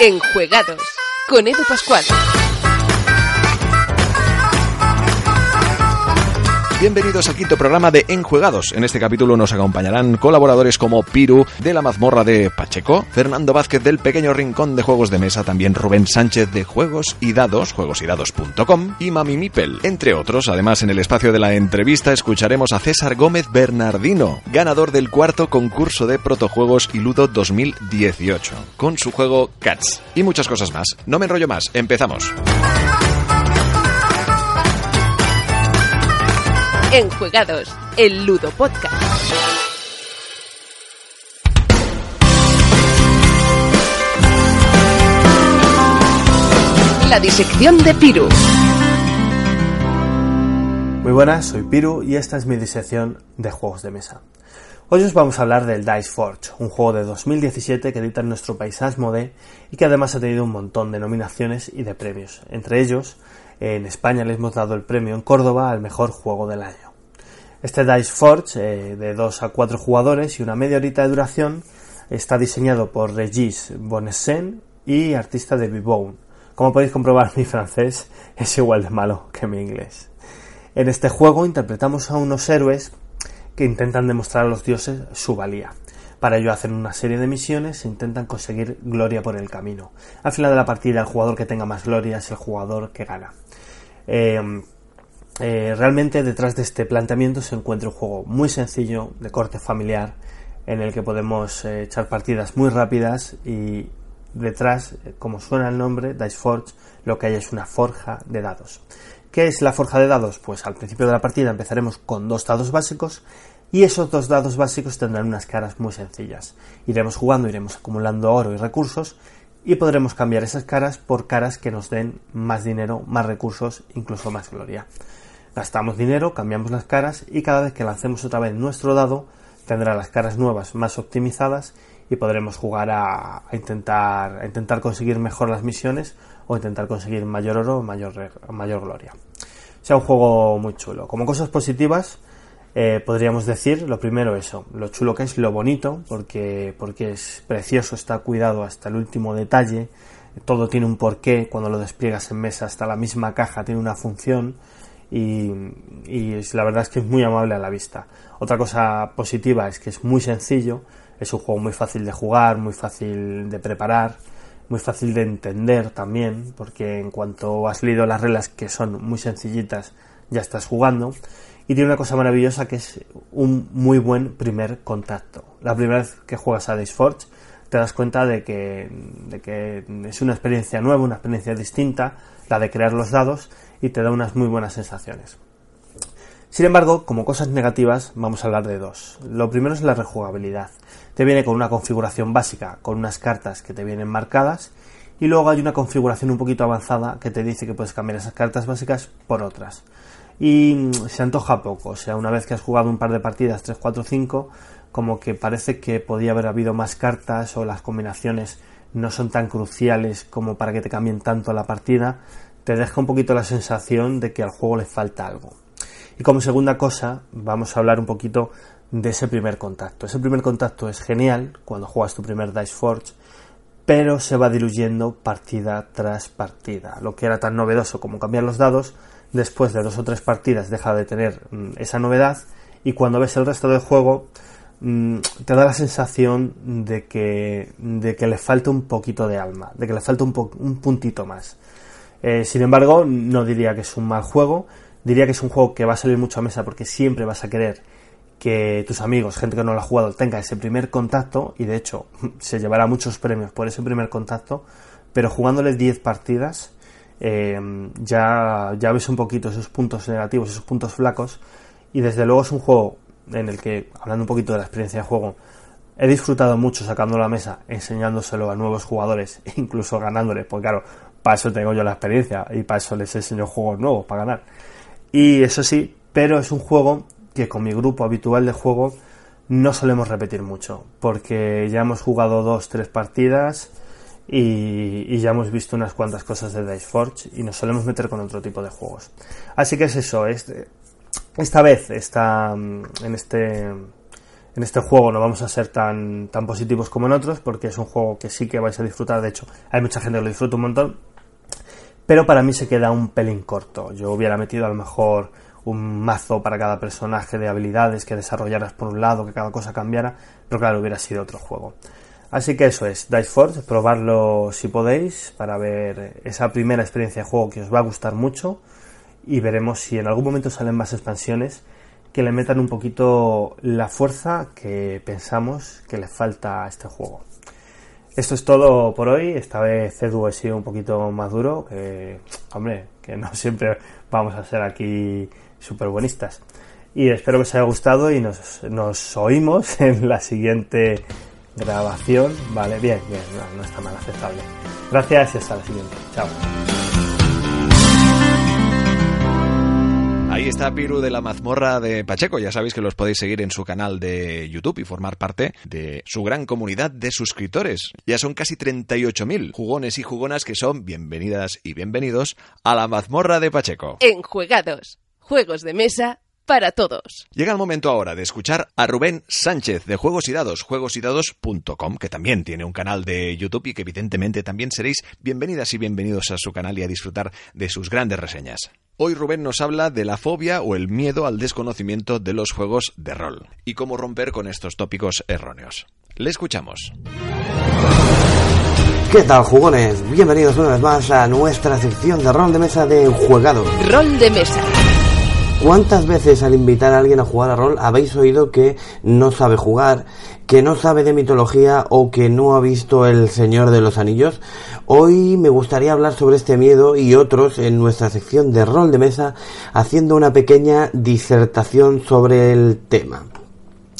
Enjuegados con Edu Pascual. Bienvenidos al quinto programa de Enjuegados. En este capítulo nos acompañarán colaboradores como Piru de la mazmorra de Pacheco, Fernando Vázquez del pequeño rincón de juegos de mesa, también Rubén Sánchez de Juegos y Dados, juegosydados.com y Mami Mipel, entre otros. Además, en el espacio de la entrevista escucharemos a César Gómez Bernardino, ganador del cuarto concurso de protojuegos y Ludo 2018, con su juego Cats y muchas cosas más. No me enrollo más, empezamos. Enjuegados, el Ludo Podcast. La disección de Piru. Muy buenas, soy Piru y esta es mi disección de juegos de mesa. Hoy os vamos a hablar del Dice Forge, un juego de 2017 que edita en nuestro país Asmodee y que además ha tenido un montón de nominaciones y de premios. Entre ellos, en España le hemos dado el premio en Córdoba al mejor juego del año. Este Dice Forge, eh, de 2 a 4 jugadores y una media horita de duración, está diseñado por Regis Bonessen y artista de Bibone. Como podéis comprobar, mi francés es igual de malo que mi inglés. En este juego interpretamos a unos héroes que intentan demostrar a los dioses su valía. Para ello hacen una serie de misiones e intentan conseguir gloria por el camino. Al final de la partida, el jugador que tenga más gloria es el jugador que gana. Eh, eh, realmente detrás de este planteamiento se encuentra un juego muy sencillo, de corte familiar, en el que podemos eh, echar partidas muy rápidas y detrás, como suena el nombre, Dice Forge, lo que hay es una forja de dados. ¿Qué es la forja de dados? Pues al principio de la partida empezaremos con dos dados básicos y esos dos dados básicos tendrán unas caras muy sencillas. Iremos jugando, iremos acumulando oro y recursos y podremos cambiar esas caras por caras que nos den más dinero, más recursos, incluso más gloria. Gastamos dinero, cambiamos las caras y cada vez que lancemos otra vez nuestro dado tendrá las caras nuevas más optimizadas y podremos jugar a, intentar, a intentar conseguir mejor las misiones o intentar conseguir mayor oro o mayor, mayor gloria. Sea un juego muy chulo. Como cosas positivas, eh, podríamos decir lo primero eso, lo chulo que es, lo bonito, porque, porque es precioso, está cuidado hasta el último detalle, todo tiene un porqué, cuando lo despliegas en mesa hasta la misma caja tiene una función, y, la verdad es que es muy amable a la vista. Otra cosa positiva es que es muy sencillo, es un juego muy fácil de jugar, muy fácil de preparar, muy fácil de entender también, porque en cuanto has leído las reglas que son muy sencillitas, ya estás jugando. Y tiene una cosa maravillosa que es un muy buen primer contacto. La primera vez que juegas a Dice te das cuenta de que, de que es una experiencia nueva, una experiencia distinta, la de crear los dados, y te da unas muy buenas sensaciones. Sin embargo, como cosas negativas, vamos a hablar de dos. Lo primero es la rejugabilidad. Te viene con una configuración básica, con unas cartas que te vienen marcadas, y luego hay una configuración un poquito avanzada que te dice que puedes cambiar esas cartas básicas por otras. Y se antoja poco, o sea, una vez que has jugado un par de partidas, 3, 4, 5, como que parece que podía haber habido más cartas o las combinaciones no son tan cruciales como para que te cambien tanto la partida, te deja un poquito la sensación de que al juego le falta algo. Y como segunda cosa, vamos a hablar un poquito de ese primer contacto. Ese primer contacto es genial cuando juegas tu primer Dice Forge, pero se va diluyendo partida tras partida. Lo que era tan novedoso como cambiar los dados, después de dos o tres partidas deja de tener mm, esa novedad y cuando ves el resto del juego mm, te da la sensación de que, de que le falta un poquito de alma, de que le falta un, un puntito más. Eh, sin embargo, no diría que es un mal juego, diría que es un juego que va a salir mucho a mesa porque siempre vas a querer que tus amigos, gente que no lo ha jugado, tenga ese primer contacto y de hecho se llevará muchos premios por ese primer contacto, pero jugándole 10 partidas eh, ya, ya ves un poquito esos puntos negativos, esos puntos flacos, y desde luego es un juego en el que, hablando un poquito de la experiencia de juego, he disfrutado mucho sacando la mesa, enseñándoselo a nuevos jugadores, incluso ganándoles, porque claro, para eso tengo yo la experiencia y para eso les enseño juegos nuevos, para ganar. Y eso sí, pero es un juego que con mi grupo habitual de juego no solemos repetir mucho, porque ya hemos jugado dos, tres partidas y, ya hemos visto unas cuantas cosas de Dice Forge y nos solemos meter con otro tipo de juegos. Así que es eso, esta vez está en este en este juego no vamos a ser tan, tan positivos como en otros, porque es un juego que sí que vais a disfrutar. De hecho, hay mucha gente que lo disfruta un montón, pero para mí se queda un pelín corto. Yo hubiera metido a lo mejor un mazo para cada personaje de habilidades que desarrollaras por un lado, que cada cosa cambiara, pero claro, hubiera sido otro juego. Así que eso es, Dice Force, probarlo si podéis para ver esa primera experiencia de juego que os va a gustar mucho y veremos si en algún momento salen más expansiones que le metan un poquito la fuerza que pensamos que le falta a este juego. Esto es todo por hoy. Esta vez Edu ha sido un poquito más duro. Que, hombre, que no siempre vamos a ser aquí súper buenistas. Y espero que os haya gustado y nos oímos en la siguiente grabación. Vale, bien, bien, no, no está mal aceptable. Gracias y hasta la siguiente. Chao. Ahí está Piru de la mazmorra de Pacheco. Ya sabéis que los podéis seguir en su canal de YouTube y formar parte de su gran comunidad de suscriptores. Ya son casi 38.000 jugones y jugonas que son bienvenidas y bienvenidos a la mazmorra de Pacheco. Enjuegados. Juegos de mesa para todos. Llega el momento ahora de escuchar a Rubén Sánchez de Juegos y Dados, juegosydados.com, que también tiene un canal de YouTube y que evidentemente también seréis bienvenidas y bienvenidos a su canal y a disfrutar de sus grandes reseñas. Hoy Rubén nos habla de la fobia o el miedo al desconocimiento de los juegos de rol y cómo romper con estos tópicos erróneos. Le escuchamos. ¿Qué tal, jugones? Bienvenidos una vez más a nuestra sección de rol de mesa de Juegado. Rol de mesa. ¿Cuántas veces al invitar a alguien a jugar a rol habéis oído que no sabe jugar, que no sabe de mitología o que no ha visto El Señor de los Anillos? Hoy me gustaría hablar sobre este miedo y otros en nuestra sección de rol de mesa, haciendo una pequeña disertación sobre el tema.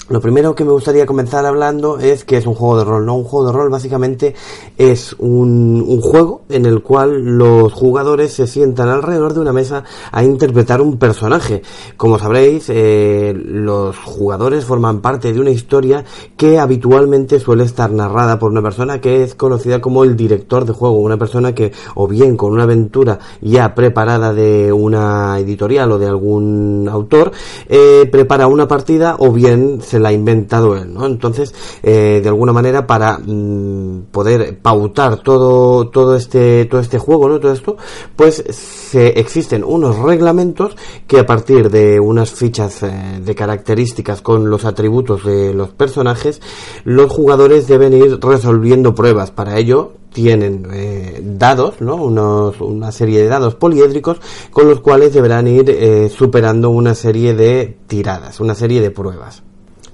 Lo primero que me gustaría comenzar hablando es que es un juego de rol, ¿no? Un juego de rol básicamente es un, juego en el cual los jugadores se sientan alrededor de una mesa a interpretar un personaje. Como sabréis, eh, los jugadores forman parte de una historia que habitualmente suele estar narrada por una persona que es conocida como el director de juego, una persona que o bien con una aventura ya preparada de una editorial o de algún autor, eh, prepara una partida o bien se la ha inventado él, ¿no? Entonces, eh, de alguna manera, para mm, poder pautar todo, todo este, todo este juego, ¿no? Todo esto, pues se, existen unos reglamentos que a partir de unas fichas eh, de características con los atributos de los personajes, los jugadores deben ir resolviendo pruebas. Para ello, tienen eh, dados, ¿no? Una serie de dados poliédricos con los cuales deberán ir superando una serie de tiradas, una serie de pruebas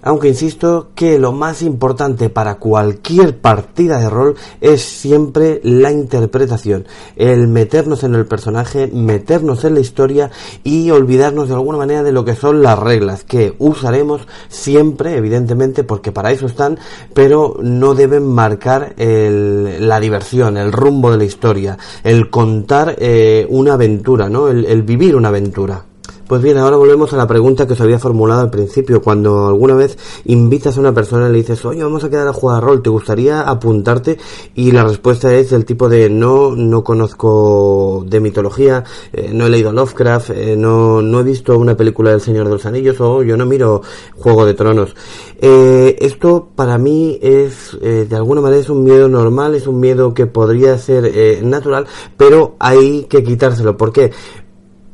aunque insisto que lo más importante para cualquier partida de rol es siempre la interpretación, el meternos en el personaje, meternos en la historia y olvidarnos de alguna manera de lo que son las reglas que usaremos siempre, evidentemente, porque para eso están, pero no deben marcar la diversión, el rumbo de la historia, el contar eh, una aventura, ¿no? el vivir una aventura. Pues bien, ahora volvemos a la pregunta que os había formulado al principio. Cuando alguna vez invitas a una persona y le dices, oye, vamos a quedar a jugar rol, ¿te gustaría apuntarte? Y la respuesta es el tipo de, no, no conozco de mitología, eh, no he leído Lovecraft, eh, no, no he visto una película del Señor de los Anillos o yo no miro Juego de Tronos. Eh, esto para mí es, de alguna manera es un miedo normal, es un miedo que podría ser natural, pero hay que quitárselo. ¿Por qué?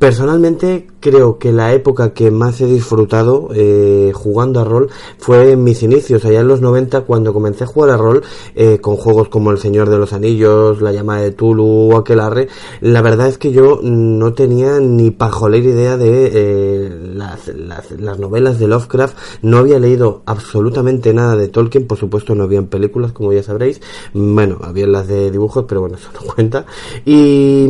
Personalmente creo que la época que más he disfrutado eh, jugando a rol fue en mis inicios, allá en los 90, cuando comencé a jugar a rol eh, con juegos como El Señor de los Anillos, La Llama de Tulu o Aquelarre. La verdad es que yo no tenía ni pajolera idea de eh, las, las, las, novelas de Lovecraft, no había leído absolutamente nada de Tolkien, por supuesto no habían películas, como ya sabréis, bueno, había las de dibujos, pero bueno, eso no cuenta. Y,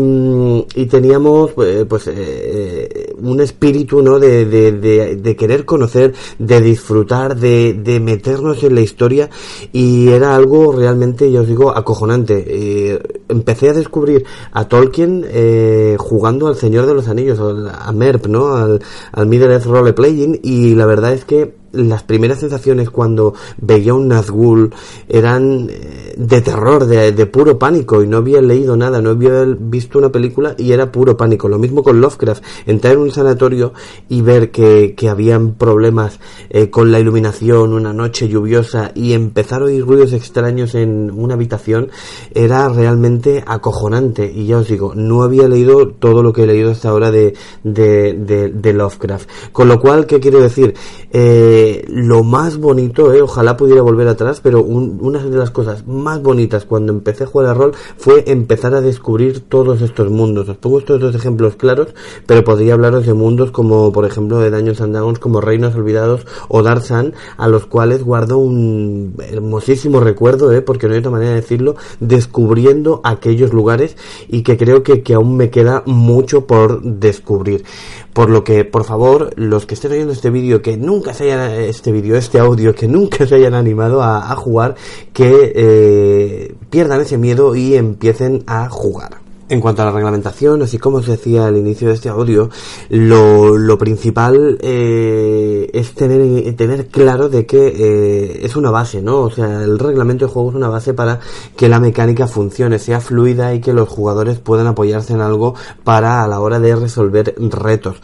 y teníamos, pues, eh, un espíritu ¿no? De, de, de, de, querer conocer, de disfrutar, de, de, meternos en la historia y era algo realmente, ya os digo, acojonante. Eh, empecé a descubrir a Tolkien eh, jugando al Señor de los Anillos, a Merp, ¿no? al, al Middle Earth Role Playing y la verdad es que las primeras sensaciones cuando veía un Nazgûl eran eh, de terror, de, de, puro pánico y no había leído nada, no había visto una película y era puro pánico. Lo mismo con Lovecraft, entrar en un sanatorio y ver que, que habían problemas eh, con la iluminación, una noche lluviosa y empezar a oír ruidos extraños en una habitación era realmente acojonante y ya os digo, no había leído todo lo que he leído hasta ahora de, de, de, de Lovecraft. Con lo cual, ¿qué quiero decir? Eh, lo más bonito, eh, ojalá pudiera volver atrás, pero un, una de las cosas más bonitas cuando empecé a jugar a rol fue empezar a descubrir todos estos mundos. Os pongo estos dos ejemplos claros, pero podría hablaros de mundos como, por ejemplo, de Daños and Dragons, como Reinos Olvidados o Darzan, a los cuales guardo un hermosísimo recuerdo, eh, porque no hay otra manera de decirlo, descubriendo aquellos lugares y que creo que aún me queda mucho por descubrir. Por lo que, por favor, los que estén oyendo este vídeo, que nunca se hayan, este vídeo, este audio, que nunca se hayan animado a, jugar, que eh, pierdan ese miedo y empiecen a jugar. En cuanto a la reglamentación, así como os decía al inicio de este audio, lo, principal eh, es tener, tener claro de que eh, es una base, ¿no? O sea, el reglamento de juego es una base para que la mecánica funcione, sea fluida y que los jugadores puedan apoyarse en algo para a la hora de resolver retos.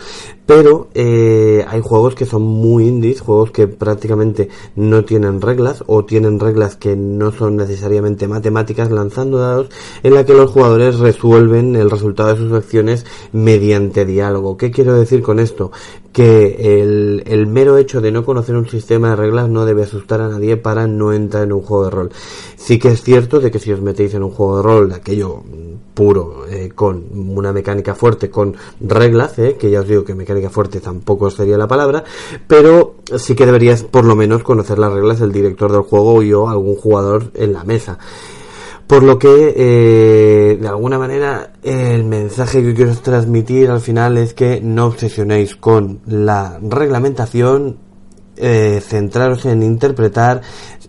Pero eh, hay juegos que son muy indies, juegos que prácticamente no tienen reglas o tienen reglas que no son necesariamente matemáticas, lanzando dados en la que los jugadores resuelven el resultado de sus acciones mediante diálogo. ¿Qué quiero decir con esto? Que el, mero hecho de no conocer un sistema de reglas no debe asustar a nadie para no entrar en un juego de rol. Sí que es cierto de que si os metéis en un juego de rol aquello puro, eh, con una mecánica fuerte, con reglas, eh, que ya os digo que mecánica fuerte tampoco sería la palabra, pero sí que deberías por lo menos conocer las reglas del director del juego o algún jugador en la mesa. Por lo que, eh, de alguna manera, el mensaje que quiero transmitir al final es que no obsesionéis con la reglamentación, eh, centraros en interpretar,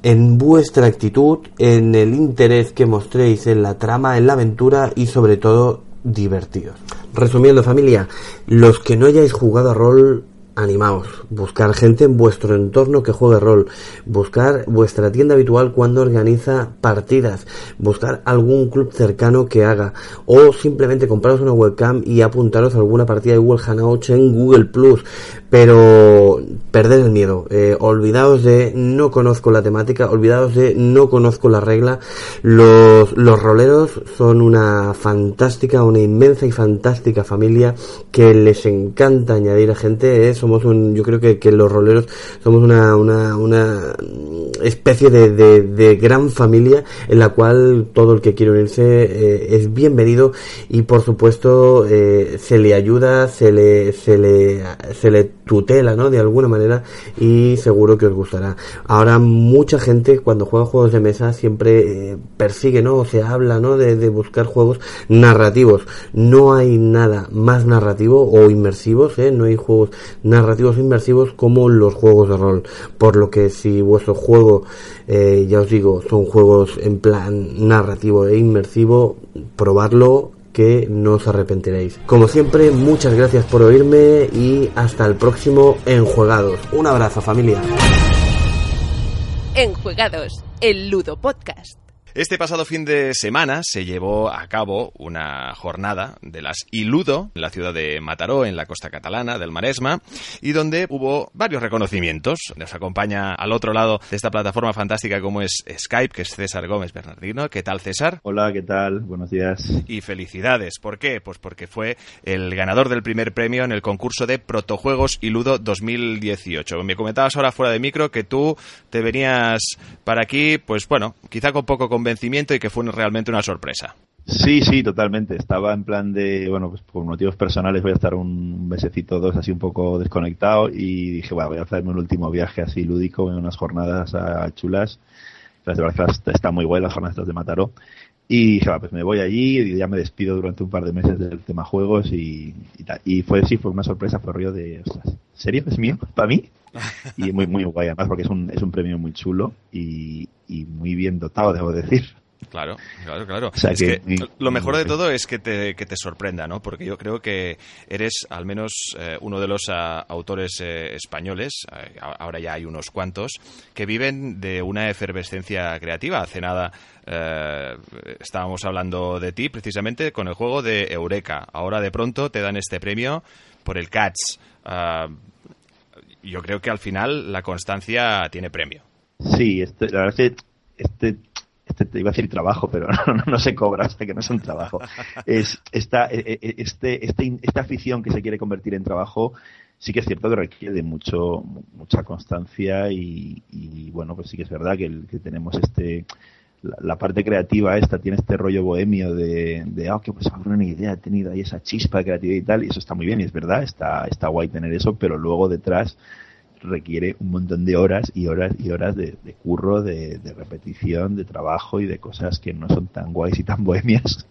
en vuestra actitud, en el interés que mostréis en la trama, en la aventura y sobre todo divertidos. Resumiendo familia, los que no hayáis jugado a rol animaos, buscar gente en vuestro entorno que juegue rol, buscar vuestra tienda habitual cuando organiza partidas, buscar algún club cercano que haga, o simplemente compraros una webcam y apuntaros a alguna partida de Google Hangouts en Google Plus, pero perder el miedo, eh, olvidaos de no conozco la temática, olvidaos de no conozco la regla, los, los roleros son una fantástica, una inmensa y fantástica familia que les encanta añadir a gente, eso somos un, yo creo que, los roleros somos una, una, una especie de, gran familia en la cual todo el que quiere unirse eh, es bienvenido y por supuesto eh, se le ayuda, se le, se le, se le tutela, ¿no? De alguna manera y seguro que os gustará. Ahora mucha gente cuando juega juegos de mesa siempre eh, persigue, ¿no? O se habla, ¿no? De, de, buscar juegos narrativos. No hay nada más narrativo o inmersivos, ¿eh? No hay juegos narrativos inmersivos como los juegos de rol. Por lo que si vuestro juego, eh, ya os digo, son juegos en plan narrativo e inmersivo, probarlo que no os arrepentiréis. Como siempre, muchas gracias por oírme y hasta el próximo Enjuegados. Un abrazo familia. Enjuegados, el Ludo Podcast. Este pasado fin de semana se llevó a cabo una jornada de las Iludo en la ciudad de Mataró, en la costa catalana del Maresma, y donde hubo varios reconocimientos. Nos acompaña al otro lado de esta plataforma fantástica como es Skype, que es César Gómez Bernardino. ¿Qué tal, César? Hola, ¿qué tal? Buenos días. Y felicidades. ¿Por qué? Pues porque fue el ganador del primer premio en el concurso de Protojuegos Iludo 2018. Me comentabas ahora fuera de micro que tú te venías para aquí, pues bueno, quizá con poco convencimiento y que fue realmente una sorpresa. Sí, sí, totalmente. Estaba en plan de, bueno, pues por motivos personales voy a estar un mesecito dos así un poco desconectado y dije, bueno, voy a hacerme un último viaje así lúdico en unas jornadas chulas. Las de verdad está muy buena las jornadas de Mataró. Y dije, pues me voy allí y ya me despido durante un par de meses del tema juegos y, y, fue, sí, fue una sorpresa, fue río de, ostras, ¿serio? ¿Es mío? ¿Para mí? Y muy, muy guay además porque es un, es un premio muy chulo y, y muy bien dotado, debo decir. Claro, claro, claro. es que, lo mejor de todo es que te, que te sorprenda, ¿no? Porque yo creo que eres al menos eh, uno de los autores eh, españoles, eh, ahora ya hay unos cuantos, que viven de una efervescencia creativa. Hace nada estábamos hablando de ti precisamente con el juego de Eureka. Ahora de pronto te dan este premio por el Cats. Ah, yo creo que al final la constancia tiene premio. Sí, este, la verdad es que este este, te iba a decir trabajo, pero no, se cobra hasta que no es un trabajo. Es esta, e, e, este, este, esta afición que se quiere convertir en trabajo sí que es cierto que requiere de mucho, mucha constancia y, bueno, pues sí que es verdad que, que tenemos este, la, parte creativa esta tiene este rollo bohemio de, de ah, que pues una idea, he tenido ahí esa chispa de creatividad y tal, y eso está muy bien, y es verdad, está, está guay tener eso, pero luego detrás requiere un montón de horas y horas y horas de, curro, de, repetición, de trabajo y de cosas que no son tan guays y tan bohemias,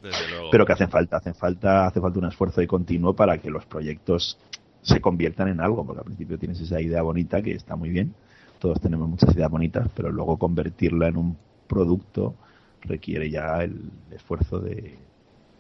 pero que hacen falta, hacen falta, hace falta un esfuerzo de continuo para que los proyectos se conviertan en algo, porque al principio tienes esa idea bonita que está muy bien, todos tenemos muchas ideas bonitas, pero luego convertirla en un producto requiere ya el esfuerzo de,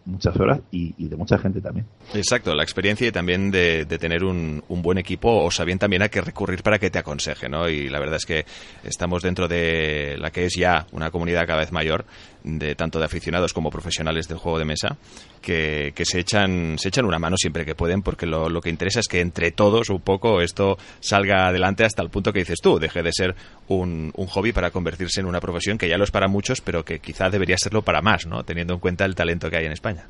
muchas horas y, de mucha gente también. Exacto, la experiencia y también de, tener un, buen equipo o sabiendo también a qué recurrir para que te aconseje, ¿no? Y la verdad es que estamos dentro de la que es ya una comunidad cada vez mayor de tanto de aficionados como profesionales del juego de mesa que, se echan se echan una mano siempre que pueden porque lo, lo, que interesa es que entre todos un poco esto salga adelante hasta el punto que dices tú deje de ser un, un hobby para convertirse en una profesión que ya lo es para muchos pero que quizá debería serlo para más no teniendo en cuenta el talento que hay en España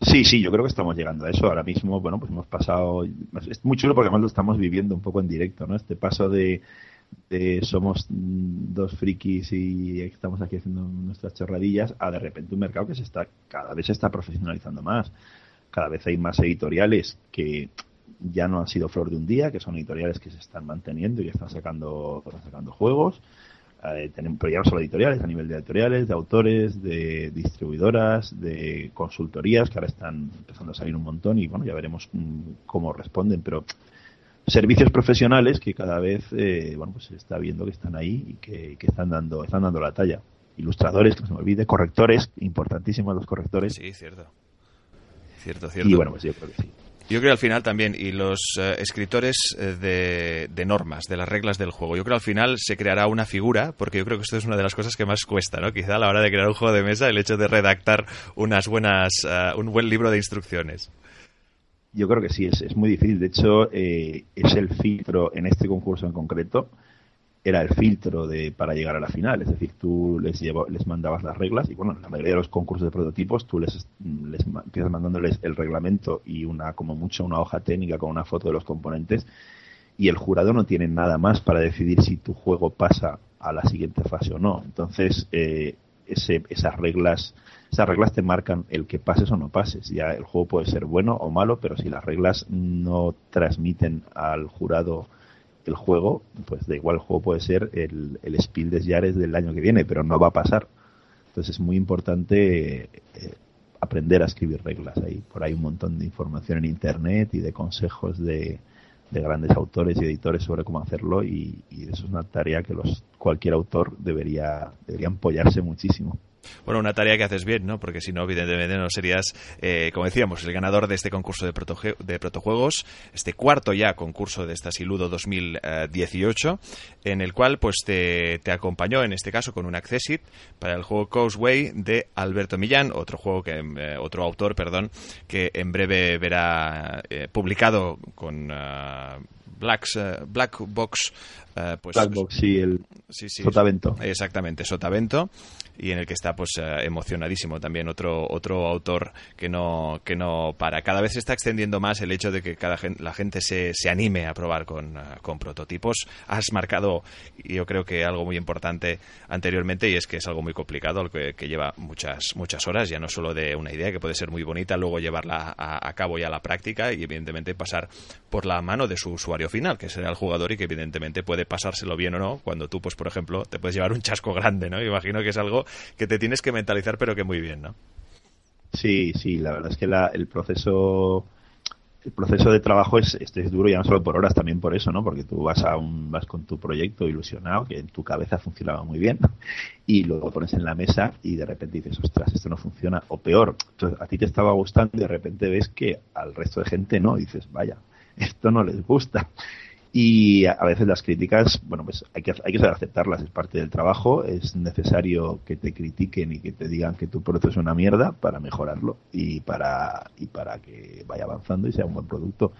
Sí, sí, yo creo que estamos llegando a eso. Ahora mismo, bueno, pues hemos pasado. Es muy chulo porque además lo estamos viviendo un poco en directo, ¿no? Este paso de, somos dos frikis y estamos aquí haciendo nuestras chorradillas a de repente un mercado que se está cada vez se está profesionalizando más. Cada vez hay más editoriales que ya no han sido flor de un día, que son editoriales que se están manteniendo y están sacando, están sacando juegos. Eh, pero ya no solo editoriales, a nivel de editoriales, de autores, de distribuidoras, de consultorías, que ahora están empezando a salir un montón y bueno, ya veremos mm, cómo responden, pero servicios profesionales que cada vez eh, bueno pues se está viendo que están ahí y que, están dando están dando la talla. Ilustradores que no se me olvide correctores importantísimos los correctores. Sí cierto. Cierto cierto. y bueno pues yo creo que sí. Yo creo al final también, y los eh, escritores eh, de, normas, de las reglas del juego, yo creo al final se creará una figura, porque yo creo que esto es una de las cosas que más cuesta, ¿no? Quizá a la hora de crear un juego de mesa, el hecho de redactar unas buenas, un buen libro de instrucciones. Yo creo que sí, es, es muy difícil. De hecho, eh, es el filtro en este concurso en concreto, era el filtro de para llegar a la final. Es decir, tú les, les mandabas las reglas y, bueno, en la mayoría de los concursos de prototipos tú les, les empiezas mandándoles el reglamento y una, como mucho, una hoja técnica con una foto de los componentes y el jurado no tiene nada más para decidir si tu juego pasa a la siguiente fase o no. Entonces, eh, ese, esas reglas esas reglas te marcan el que pases o no pases. Ya el juego puede ser bueno o malo, pero si las reglas no transmiten al jurado el juego, pues da igual el juego puede ser el, el Spiel des Jahres del año que viene, pero no va a pasar. Entonces es muy importante eh, aprender a escribir reglas. Hay por ahí un montón de información en internet y de consejos de, de grandes autores y editores sobre cómo hacerlo y, y, eso es una tarea que los cualquier autor debería debería apoyarse muchísimo. Bueno, una tarea que haces bien, ¿no? Porque si no, evidentemente no serías, eh, como decíamos, el ganador de este concurso de, de protojuegos, este cuarto ya concurso de esta Siludo 2018, en el cual pues te, acompañó, en este caso, con un Accessit para el juego Causeway de Alberto Millán, otro juego que, eh, otro autor, perdón, que en breve verá eh, publicado con Black, Black Box pues, Black Box, sí, el Sotavento. Exactamente, Sotavento y en el que está pues eh, emocionadísimo también otro otro autor que no que no para. Cada vez se está extendiendo más el hecho de que cada la gente se, se anime a probar con, eh, con prototipos. Has marcado yo creo que algo muy importante anteriormente y es que es algo muy complicado que, que lleva muchas muchas horas ya no solo de una idea que puede ser muy bonita luego llevarla a, a cabo ya a la práctica y evidentemente pasar por la mano de su usuario final que será el jugador y que evidentemente puede pasárselo bien o no cuando tú pues por ejemplo te puedes llevar un chasco grande no imagino que es algo que te tienes que mentalizar, pero que muy bien, ¿no? Sí, sí, la verdad es que el proceso el proceso de trabajo es, este es duro ya no solo por horas, también por eso, ¿no? Porque tú vas a un, vas con tu proyecto ilusionado, que en tu cabeza funcionaba muy bien, y luego pones en la mesa y de repente dices, ostras, esto no funciona, o peor, a ti te estaba gustando y de repente ves que al resto de gente no, dices, vaya, esto no les gusta. Y a veces las críticas, bueno, pues hay que, hay que saber aceptarlas, es parte del trabajo, es necesario que te critiquen y que te digan que tu proceso es una mierda para mejorarlo y para, y para que vaya avanzando y sea un buen producto.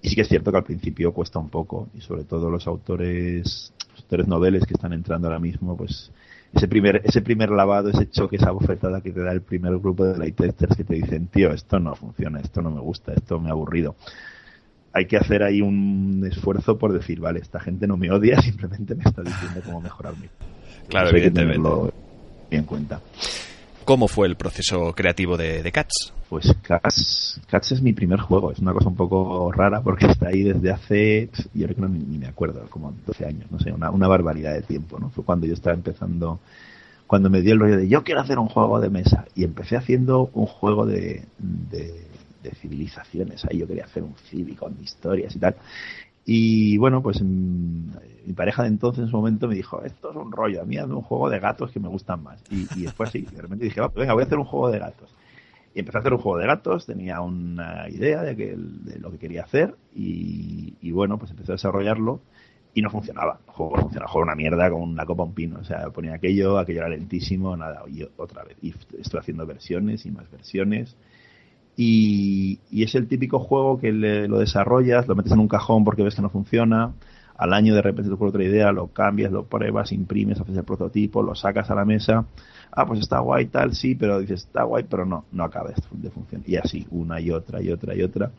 Y sí que es cierto que al principio cuesta un poco, y sobre todo los autores, los autores noveles que están entrando ahora mismo, pues ese primer, ese primer lavado, ese choque, esa bofetada que te da el primer grupo de light testers que te dicen, tío, esto no funciona, esto no me gusta, esto me ha aburrido hay que hacer ahí un esfuerzo por decir, vale, esta gente no me odia, simplemente me está diciendo cómo mejorarme. Claro, evidentemente. Bien en cuenta. ¿Cómo fue el proceso creativo de, Cats? Pues Cats, Cats es mi primer juego. Es una cosa un poco rara porque está ahí desde hace, yo creo que no ni, me acuerdo, como 12 años, no sé, una, una barbaridad de tiempo, ¿no? Fue cuando yo estaba empezando, cuando me dio el rollo de yo quiero hacer un juego de mesa y empecé haciendo un juego de de civilizaciones. Ahí yo quería hacer un civi con historias y tal. Y bueno, pues mm, mi pareja de entonces en su momento me dijo, esto es un rollo, a mí hazme un juego de gatos que me gustan más. Y, después sí, de repente dije, venga, voy a hacer un juego de gatos. Y empecé a hacer un juego de gatos, tenía una idea de, que, de lo que quería hacer y, bueno, pues empecé a desarrollarlo y no funcionaba. El juego funcionaba, juego una mierda con una copa un pino. O sea, ponía aquello, aquello era lentísimo, nada, y otra vez. Y estoy haciendo versiones y más versiones y, es el típico juego que lo desarrollas, lo metes en un cajón porque ves que no funciona, al año de repente te ocurre otra idea, lo cambias, lo pruebas, imprimes, haces el prototipo, lo sacas a la mesa, ah, pues está guay tal, sí, pero dices, está guay, pero no, no acaba de funcionar. Y así, una y otra y otra y otra.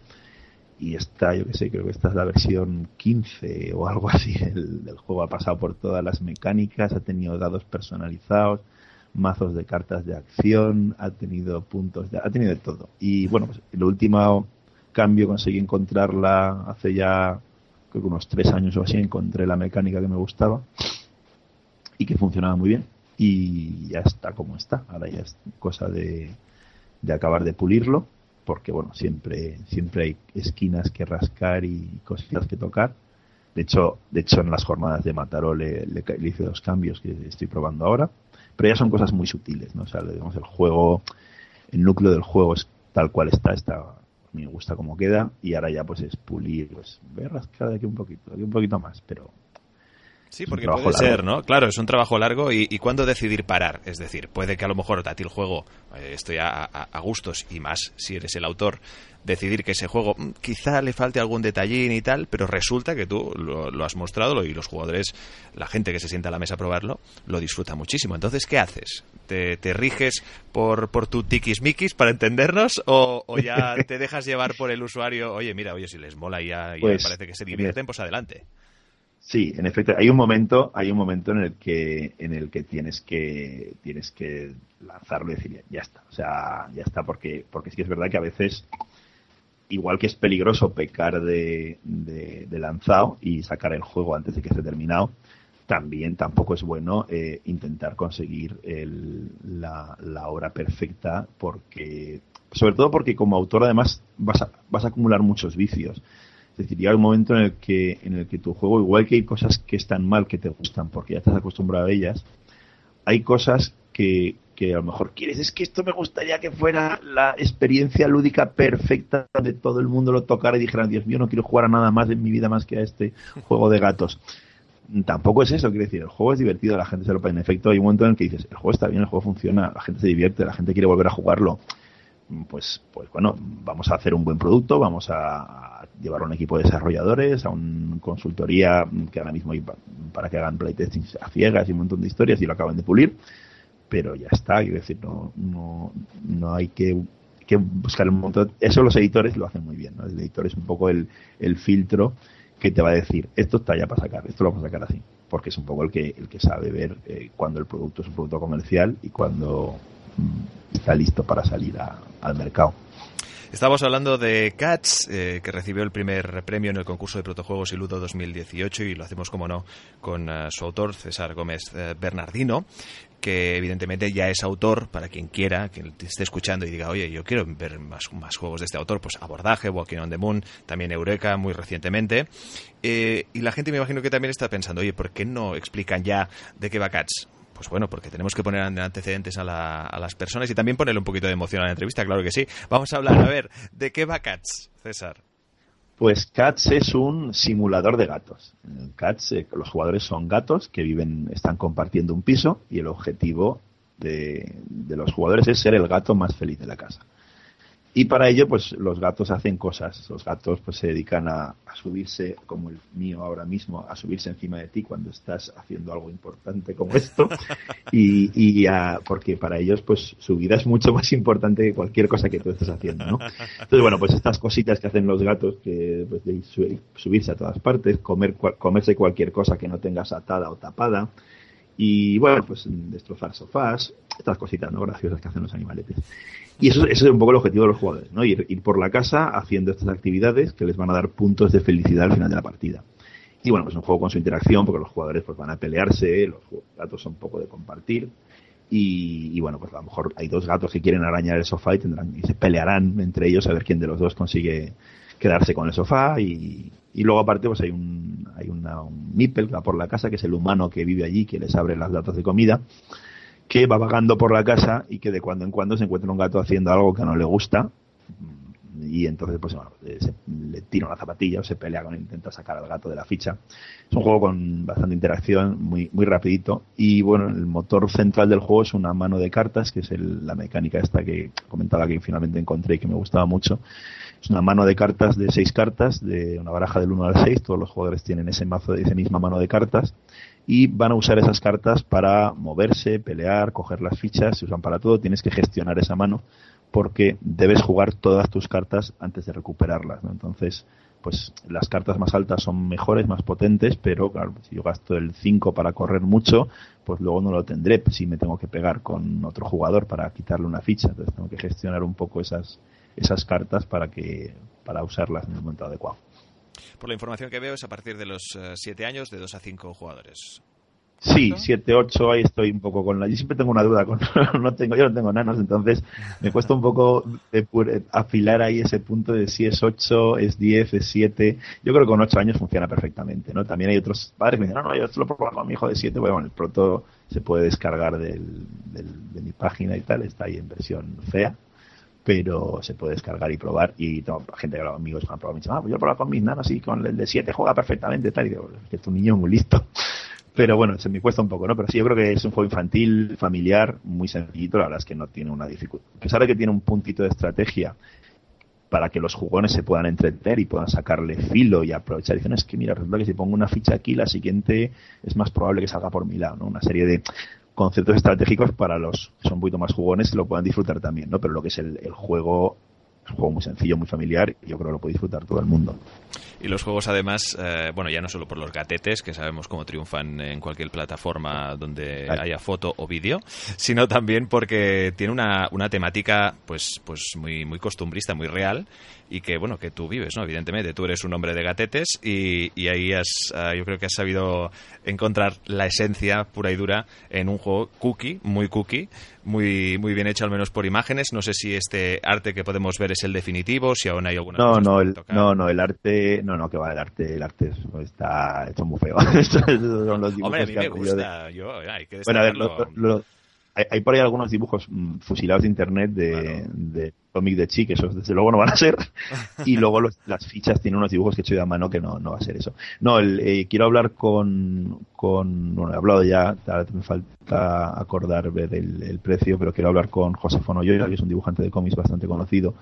Y está, yo que sé, creo que esta es la versión 15 o algo así el, del juego. Ha pasado por todas las mecánicas, ha tenido dados personalizados, mazos de cartas de acción, ha tenido puntos, de, ha tenido de todo. Y bueno, pues el último cambio conseguí encontrarla hace ya creo que unos tres años o así, encontré la mecánica que me gustaba y que funcionaba muy bien y ya está como está. Ahora ya es cosa de, de acabar de pulirlo porque bueno, siempre, siempre hay esquinas que rascar y cositas que tocar. De hecho, de hecho en las jornadas de Mataró le, le hice dos cambios que estoy probando ahora pero ya son cosas muy sutiles, ¿no? O sea, digamos, el juego, el núcleo del juego es tal cual está, está, me gusta cómo queda, y ahora ya pues es pulir, pues voy a rascar de aquí un poquito, de aquí un poquito más, pero Sí, porque puede ser, ¿no? Claro, es un trabajo largo y, y cuándo decidir parar. Es decir, puede que a lo mejor a ti el juego eh, estoy a, a, gustos y más si eres el autor, decidir que ese juego mm, quizá le falte algún detallín y tal, pero resulta que tú lo, has mostrado y los jugadores, la gente que se sienta a la mesa a probarlo, lo disfruta muchísimo. Entonces, ¿qué haces? ¿Te, te riges por, por tu tiquismiquis para entendernos o, o, ya te dejas llevar por el usuario? Oye, mira, oye, si les mola y ya, pues, parece que se divierten, pues adelante. Sí, en efecto, hay un momento, hay un momento en el que, en el que tienes que, tienes que lanzarlo y decir ya está, o sea, ya está, porque, porque sí que es verdad que a veces, igual que es peligroso pecar de, de, lanzado y sacar el juego antes de que esté terminado, también tampoco es bueno eh, intentar conseguir el, la, la hora perfecta porque, sobre todo porque como autor además vas a, vas a acumular muchos vicios. Es decir, llega un momento en el que en el que tu juego, igual que hay cosas que están mal que te gustan porque ya estás acostumbrado a ellas, hay cosas que, que a lo mejor quieres, es que esto me gustaría que fuera la experiencia lúdica perfecta de todo el mundo lo tocara y dijera, Dios mío, no quiero jugar a nada más en mi vida más que a este juego de gatos. Tampoco es eso, quiero decir, el juego es divertido, la gente se lo pone. En efecto, hay un momento en el que dices, el juego está bien, el juego funciona, la gente se divierte, la gente quiere volver a jugarlo. Pues, pues bueno, vamos a hacer un buen producto, vamos a llevar a un equipo de desarrolladores, a una consultoría que ahora mismo para que hagan playtesting a ciegas y un montón de historias y lo acaban de pulir pero ya está, quiero decir, no, no, no hay que, buscar un montón. Eso los editores lo hacen muy bien, ¿no? El editor es un poco el, el filtro que te va a decir, esto está ya para sacar, esto lo vamos a sacar así, porque es un poco el que, el que sabe ver eh, cuando el producto es un producto comercial y cuando está listo para salir al mercado. Estamos hablando de Cats, eh, que recibió el primer premio en el concurso de protojuegos y Ludo 2018 y lo hacemos, como no, con uh, su autor, César Gómez uh, Bernardino, que evidentemente ya es autor para quien quiera, quien esté escuchando y diga, oye, yo quiero ver más, juegos de este autor, pues Abordaje, Walking on the Moon, también Eureka muy recientemente. Eh, y la gente me imagino que también está pensando, oye, ¿por qué no explican ya de qué va Cats? Pues bueno, porque tenemos que poner antecedentes a, las personas y también ponerle un poquito de emoción a la entrevista, claro que sí. Vamos a hablar, a ver, ¿de qué va Cats, César? Pues Cats es un simulador de gatos. En Cats eh, los jugadores son gatos que viven, están compartiendo un piso y el objetivo de los jugadores es ser el gato más feliz de la casa. Y para ello, pues los gatos hacen cosas. Los gatos pues se dedican a, subirse, como el mío ahora mismo, a subirse encima de ti cuando estás haciendo algo importante como esto. y, y porque para ellos, pues su vida es mucho más importante que cualquier cosa que tú estés haciendo, ¿no? Entonces, bueno, pues estas cositas que hacen los gatos, que pues, de subirse a todas partes, comer, comerse cualquier cosa que no tengas atada o tapada, y bueno, pues destrozar sofás, estas cositas no graciosas que hacen los animaletes. Y eso, eso es un poco el objetivo de los jugadores, ¿no? Ir, ir por la casa haciendo estas actividades que les van a dar puntos de felicidad al final de la partida. Y bueno, pues un juego con su interacción, porque los jugadores pues van a pelearse, los gatos son poco de compartir. Y, bueno, pues a lo mejor hay dos gatos que quieren arañar el sofá y tendrán y se pelearán entre ellos a ver quién de los dos consigue quedarse con el sofá y, y luego aparte pues hay un hay una, un Mipel por la casa que es el humano que vive allí que les abre las latas de comida que va vagando por la casa y que de cuando en cuando se encuentra un gato haciendo algo que no le gusta y entonces pues bueno, se, le tira una zapatilla o se pelea con él, intenta sacar al gato de la ficha. Es un juego con bastante interacción, muy muy rapidito y bueno, el motor central del juego es una mano de cartas, que es la mecánica esta que comentaba que finalmente encontré y que me gustaba mucho. Una mano de cartas de seis cartas, de una baraja del 1 al 6, todos los jugadores tienen ese mazo de esa misma mano de cartas. Y van a usar esas cartas para moverse, pelear, coger las fichas, se usan para todo, tienes que gestionar esa mano porque debes jugar todas tus cartas antes de recuperarlas, ¿no? Entonces, pues las cartas más altas son mejores, más potentes, pero claro, si yo gasto el 5 para correr mucho, pues luego no lo tendré. Si me tengo que pegar con otro jugador para quitarle una ficha, entonces tengo que gestionar un poco esas esas cartas para que para usarlas en el momento adecuado. Por la información que veo es a partir de los 7 eh, años, de 2 a 5 jugadores. Sí, 7, 8, ahí estoy un poco con la... Yo siempre tengo una duda, con no tengo, yo no tengo nanos, entonces me cuesta un poco afilar ahí ese punto de si es 8, es 10, es 7. Yo creo que con 8 años funciona perfectamente, ¿no? También hay otros padres que me dicen, no, no, yo lo probar con mi hijo de 7, bueno, el proto se puede descargar del, de mi página y tal, está ahí en versión fea pero se puede descargar y probar. Y tengo gente que amigos que han probado, me dicen, ah, pues yo he probado con mis nanos y con el de 7 juega perfectamente, tal. Y digo, que tu niño es muy listo. Pero bueno, se me cuesta un poco, ¿no? Pero sí, yo creo que es un juego infantil, familiar, muy sencillito. La verdad es que no tiene una dificultad. A pesar de que tiene un puntito de estrategia para que los jugones se puedan entretener y puedan sacarle filo y aprovechar. Dicen, es que mira, resulta que si pongo una ficha aquí, la siguiente es más probable que salga por mi lado, ¿no? Una serie de conceptos estratégicos para los que son un poquito más jugones lo puedan disfrutar también, ¿no? Pero lo que es el, el juego es un juego muy sencillo, muy familiar y yo creo que lo puede disfrutar todo el mundo. Y los juegos además, eh, bueno, ya no solo por los gatetes, que sabemos cómo triunfan en cualquier plataforma donde haya foto o vídeo, sino también porque tiene una, una temática pues, pues muy, muy costumbrista, muy real y que, bueno, que tú vives, ¿no? Evidentemente, tú eres un hombre de gatetes y, y ahí has, ah, yo creo que has sabido encontrar la esencia pura y dura en un juego cookie, muy cookie, muy, muy bien hecho al menos por imágenes. No sé si este arte que podemos ver es el definitivo, si aún hay alguna no, no, el, no, no, el arte, no, no, que va, el arte, el arte está hecho muy feo. son los Hombre, a mí me gusta. Yo, hay que bueno, a ver, lo, hay, por ahí algunos dibujos mm, fusilados de internet de, de cómic de Chi, que esos desde luego no van a ser. y luego las fichas tienen unos dibujos que he hecho de mano que no, no va a ser eso. No, eh, quiero hablar con, con, bueno, he hablado ya, me falta acordar del el precio, pero quiero hablar con José Fonoyola, que es un dibujante de cómics bastante conocido.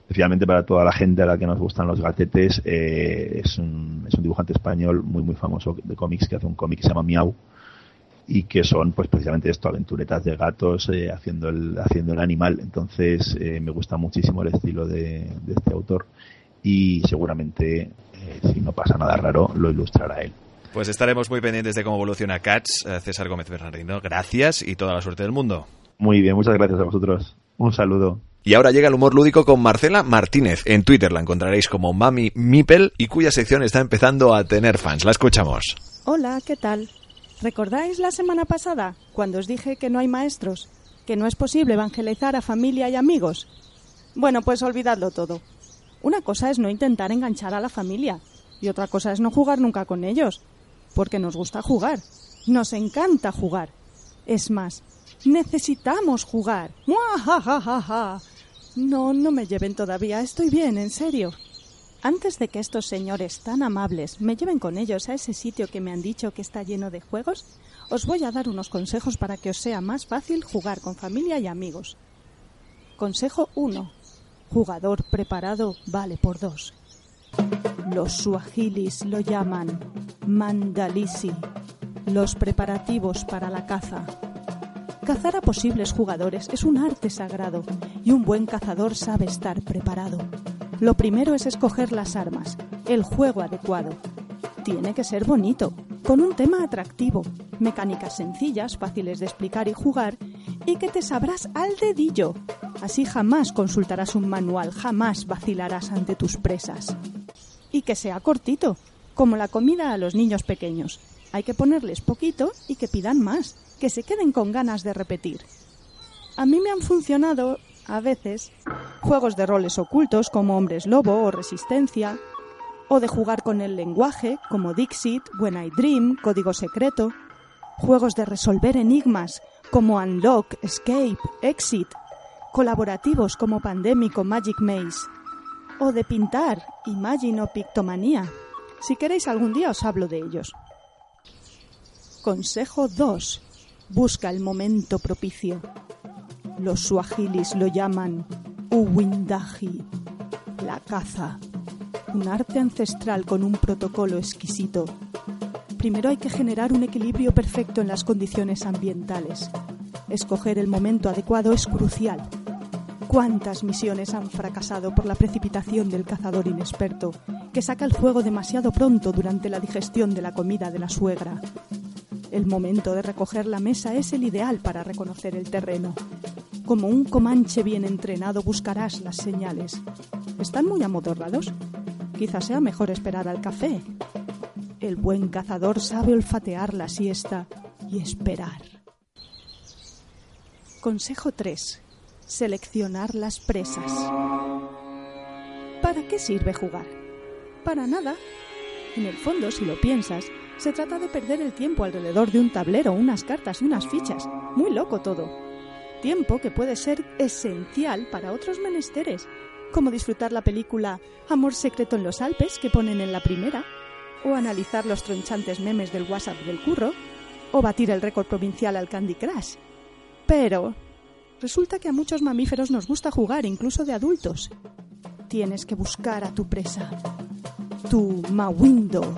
Especialmente para toda la gente a la que nos gustan los gatetes, eh, es, un, es un dibujante español muy, muy famoso de cómics que hace un cómic que se llama Miau y que son pues precisamente esto, aventuretas de gatos eh, haciendo, el, haciendo el animal. Entonces eh, me gusta muchísimo el estilo de, este autor y seguramente eh, si no pasa nada raro lo ilustrará él. Pues estaremos muy pendientes de cómo evoluciona Cats. César Gómez Bernardino, gracias y toda la suerte del mundo. Muy bien, muchas gracias a vosotros. Un saludo. Y ahora llega el humor lúdico con Marcela Martínez. En Twitter la encontraréis como Mami Mipel y cuya sección está empezando a tener fans. La escuchamos. Hola, ¿qué tal? ¿Recordáis la semana pasada cuando os dije que no hay maestros? ¿Que no es posible evangelizar a familia y amigos? Bueno, pues olvidadlo todo. Una cosa es no intentar enganchar a la familia y otra cosa es no jugar nunca con ellos, porque nos gusta jugar, nos encanta jugar. Es más, necesitamos jugar. No, no me lleven todavía, estoy bien, en serio. Antes de que estos señores tan amables me lleven con ellos a ese sitio que me han dicho que está lleno de juegos, os voy a dar unos consejos para que os sea más fácil jugar con familia y amigos. Consejo 1. Jugador preparado vale por dos. Los suajilis lo llaman mandalisi, los preparativos para la caza. Cazar a posibles jugadores es un arte sagrado y un buen cazador sabe estar preparado. Lo primero es escoger las armas, el juego adecuado. Tiene que ser bonito, con un tema atractivo, mecánicas sencillas, fáciles de explicar y jugar, y que te sabrás al dedillo. Así jamás consultarás un manual, jamás vacilarás ante tus presas. Y que sea cortito, como la comida a los niños pequeños. Hay que ponerles poquito y que pidan más, que se queden con ganas de repetir. A mí me han funcionado a veces, juegos de roles ocultos como Hombres Lobo o Resistencia, o de jugar con el lenguaje como Dixit, When I Dream, Código Secreto, juegos de resolver enigmas como Unlock, Escape, Exit, colaborativos como Pandemic o Magic Maze, o de pintar, Imagine o Pictomanía. Si queréis algún día os hablo de ellos. Consejo 2. Busca el momento propicio. Los suajilis lo llaman uwindaji, la caza, un arte ancestral con un protocolo exquisito. Primero hay que generar un equilibrio perfecto en las condiciones ambientales. Escoger el momento adecuado es crucial. ¿Cuántas misiones han fracasado por la precipitación del cazador inexperto, que saca el fuego demasiado pronto durante la digestión de la comida de la suegra? El momento de recoger la mesa es el ideal para reconocer el terreno. Como un comanche bien entrenado buscarás las señales. ¿Están muy amodorrados? Quizás sea mejor esperar al café. El buen cazador sabe olfatear la siesta y esperar. Consejo 3. Seleccionar las presas. ¿Para qué sirve jugar? Para nada. En el fondo, si lo piensas, se trata de perder el tiempo alrededor de un tablero, unas cartas y unas fichas. Muy loco todo tiempo que puede ser esencial para otros menesteres, como disfrutar la película Amor secreto en los Alpes que ponen en la primera, o analizar los tronchantes memes del WhatsApp del curro, o batir el récord provincial al Candy Crush. Pero resulta que a muchos mamíferos nos gusta jugar, incluso de adultos. Tienes que buscar a tu presa, tu Mawindo,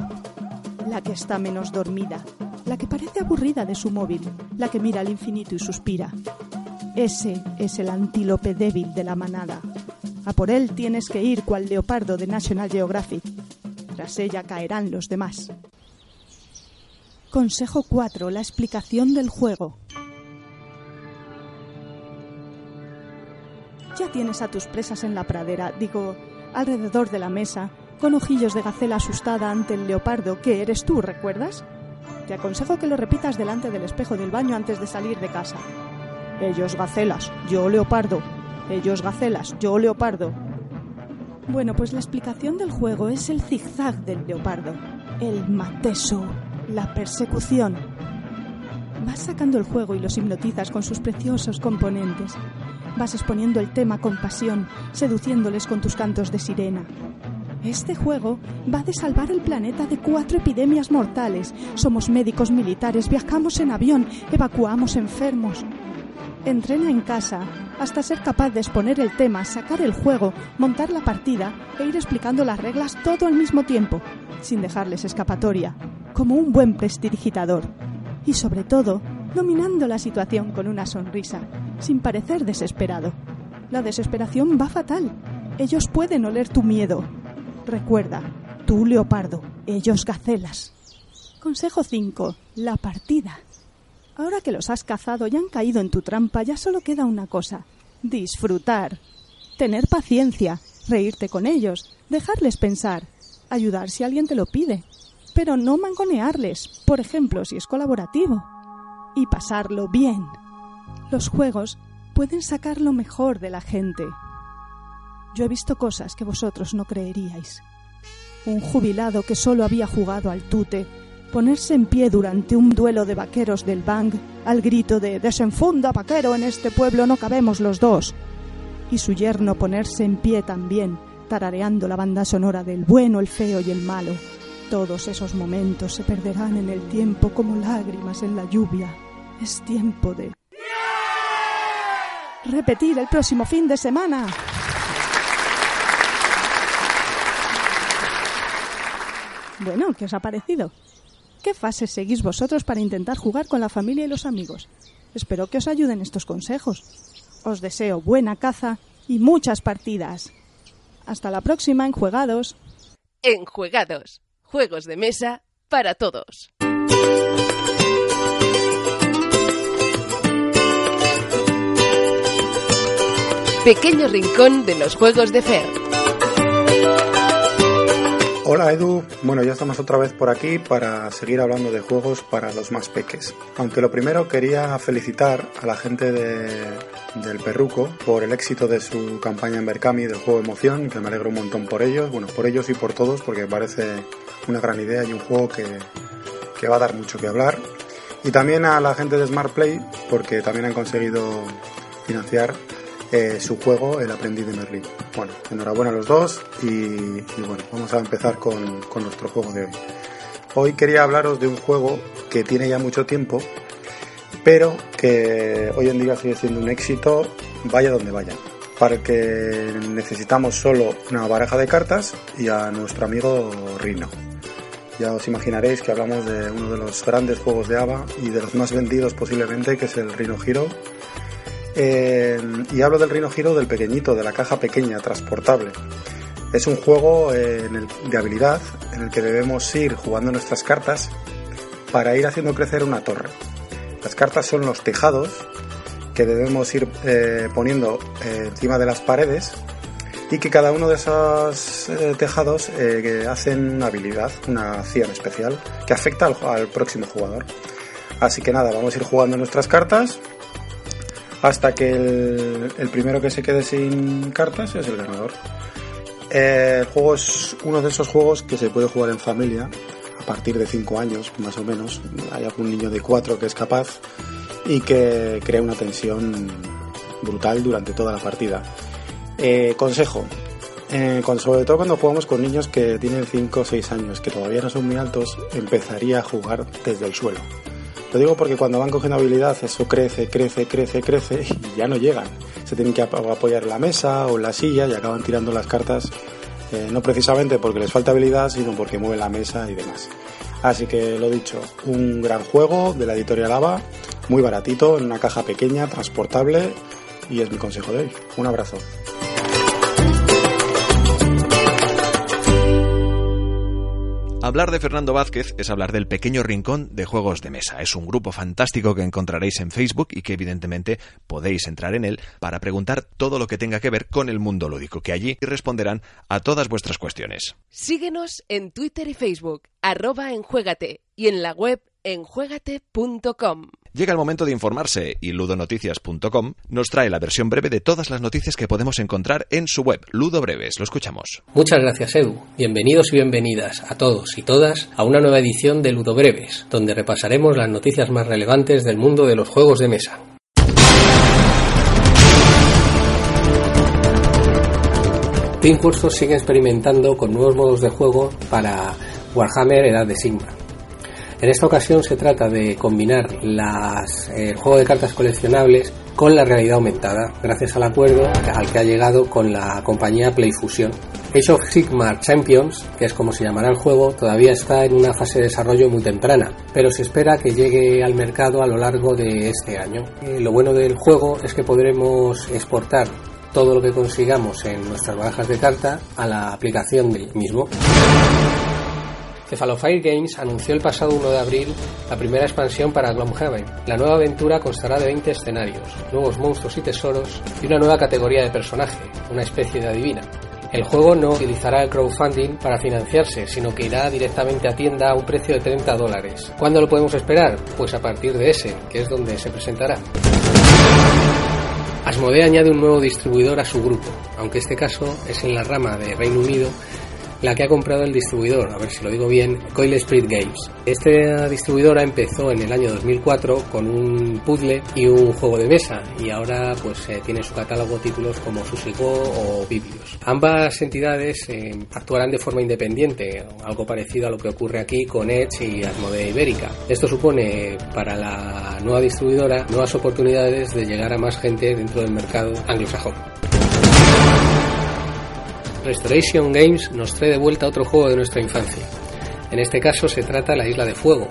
la que está menos dormida, la que parece aburrida de su móvil, la que mira al infinito y suspira, ese es el antílope débil de la manada. A por él tienes que ir cual leopardo de National Geographic. Tras ella caerán los demás. Consejo 4. La explicación del juego. Ya tienes a tus presas en la pradera, digo, alrededor de la mesa, con ojillos de gacela asustada ante el leopardo, que eres tú, ¿recuerdas? Te aconsejo que lo repitas delante del espejo del baño antes de salir de casa. Ellos gacelas, yo leopardo. Ellos gacelas, yo leopardo. Bueno, pues la explicación del juego es el zigzag del leopardo, el mateso, la persecución. Vas sacando el juego y los hipnotizas con sus preciosos componentes. Vas exponiendo el tema con pasión, seduciéndoles con tus cantos de sirena. Este juego va de salvar el planeta de cuatro epidemias mortales. Somos médicos militares, viajamos en avión, evacuamos enfermos. Entrena en casa hasta ser capaz de exponer el tema, sacar el juego, montar la partida e ir explicando las reglas todo al mismo tiempo, sin dejarles escapatoria, como un buen prestidigitador. Y sobre todo, dominando la situación con una sonrisa, sin parecer desesperado. La desesperación va fatal. Ellos pueden oler tu miedo. Recuerda, tú leopardo, ellos gacelas. Consejo 5. La partida. Ahora que los has cazado y han caído en tu trampa, ya solo queda una cosa. Disfrutar. Tener paciencia, reírte con ellos, dejarles pensar, ayudar si alguien te lo pide, pero no mangonearles, por ejemplo, si es colaborativo. Y pasarlo bien. Los juegos pueden sacar lo mejor de la gente. Yo he visto cosas que vosotros no creeríais. Un jubilado que solo había jugado al tute ponerse en pie durante un duelo de vaqueros del Bang al grito de Desenfunda, vaquero, en este pueblo no cabemos los dos. Y su yerno ponerse en pie también, tarareando la banda sonora del bueno, el feo y el malo. Todos esos momentos se perderán en el tiempo como lágrimas en la lluvia. Es tiempo de... Repetir el próximo fin de semana. Bueno, ¿qué os ha parecido? ¿Qué fases seguís vosotros para intentar jugar con la familia y los amigos? Espero que os ayuden estos consejos. Os deseo buena caza y muchas partidas. Hasta la próxima en Juegados. En Juegados, juegos de mesa para todos. Pequeño rincón de los juegos de Fer. Hola Edu, bueno ya estamos otra vez por aquí para seguir hablando de juegos para los más peques. Aunque lo primero quería felicitar a la gente de, del Perruco por el éxito de su campaña en Berkami del juego Emoción, que me alegro un montón por ellos, bueno por ellos y por todos porque parece una gran idea y un juego que, que va a dar mucho que hablar. Y también a la gente de Smart Play porque también han conseguido financiar eh, su juego El aprendiz de Merlín. Bueno, enhorabuena a los dos y, bueno, vamos a empezar con, nuestro juego de hoy. Hoy quería hablaros de un juego que tiene ya mucho tiempo, pero que hoy en día sigue siendo un éxito, vaya donde vaya. Para que necesitamos solo una baraja de cartas y a nuestro amigo Rino. Ya os imaginaréis que hablamos de uno de los grandes juegos de ABA y de los más vendidos posiblemente, que es el Rhino Hero, eh, y hablo del Rhino Hero del pequeñito, de la caja pequeña, transportable. Es un juego eh, de habilidad en el que debemos ir jugando nuestras cartas para ir haciendo crecer una torre. Las cartas son los tejados que debemos ir eh, poniendo encima de las paredes y que cada uno de esos tejados hacen una habilidad, una acción especial que afecta al próximo jugador. Así que nada, vamos a ir jugando nuestras cartas hasta que el, primero que se quede sin cartas es el ganador. Eh, el juego es uno de esos juegos que se puede jugar en familia a partir de 5 años, más o menos. Hay algún niño de 4 que es capaz y que crea una tensión brutal durante toda la partida. Eh, consejo, eh, sobre todo cuando jugamos con niños que tienen 5 o 6 años, que todavía no son muy altos, empezaría a jugar desde el suelo. Lo digo porque cuando van cogiendo habilidad eso crece, crece, crece, crece y ya no llegan. Se tienen que apoyar en la mesa o en la silla y acaban tirando las cartas eh, no precisamente porque les falta habilidad, sino porque mueven la mesa y demás. Así que lo dicho, un gran juego de la editorial ABA, muy baratito, en una caja pequeña, transportable y es mi consejo de hoy. Un abrazo. Hablar de Fernando Vázquez es hablar del pequeño rincón de juegos de mesa. Es un grupo fantástico que encontraréis en Facebook y que evidentemente podéis entrar en él para preguntar todo lo que tenga que ver con el mundo lúdico, que allí responderán a todas vuestras cuestiones. Síguenos en Twitter y Facebook, arroba enjuégate, y en la web en juegate.com. Llega el momento de informarse y ludonoticias.com nos trae la versión breve de todas las noticias que podemos encontrar en su web, Ludo Breves. Lo escuchamos. Muchas gracias, Edu. Bienvenidos y bienvenidas a todos y todas a una nueva edición de Ludo Breves, donde repasaremos las noticias más relevantes del mundo de los juegos de mesa. Team Cursos sigue experimentando con nuevos modos de juego para Warhammer Edad de Sigma. En esta ocasión se trata de combinar las, el juego de cartas coleccionables con la realidad aumentada, gracias al acuerdo al que ha llegado con la compañía Playfusion. Age of Sigmar Champions, que es como se llamará el juego, todavía está en una fase de desarrollo muy temprana, pero se espera que llegue al mercado a lo largo de este año. Eh, lo bueno del juego es que podremos exportar todo lo que consigamos en nuestras barajas de carta a la aplicación del mismo. Cephalophile Games anunció el pasado 1 de abril la primera expansión para Gloomhaven. La nueva aventura constará de 20 escenarios, nuevos monstruos y tesoros y una nueva categoría de personaje, una especie de adivina. El juego no utilizará el crowdfunding para financiarse, sino que irá directamente a tienda a un precio de 30 dólares. ¿Cuándo lo podemos esperar? Pues a partir de ese, que es donde se presentará. Asmodee añade un nuevo distribuidor a su grupo, aunque este caso es en la rama de Reino Unido la que ha comprado el distribuidor, a ver si lo digo bien, Coil Spirit Games. Esta distribuidora empezó en el año 2004 con un puzzle y un juego de mesa y ahora pues eh, tiene su catálogo títulos como Susigo o Biblios. Ambas entidades eh, actuarán de forma independiente, algo parecido a lo que ocurre aquí con Edge y Asmodee Ibérica. Esto supone para la nueva distribuidora nuevas oportunidades de llegar a más gente dentro del mercado anglosajón. Restoration Games nos trae de vuelta otro juego de nuestra infancia. En este caso se trata La Isla de Fuego,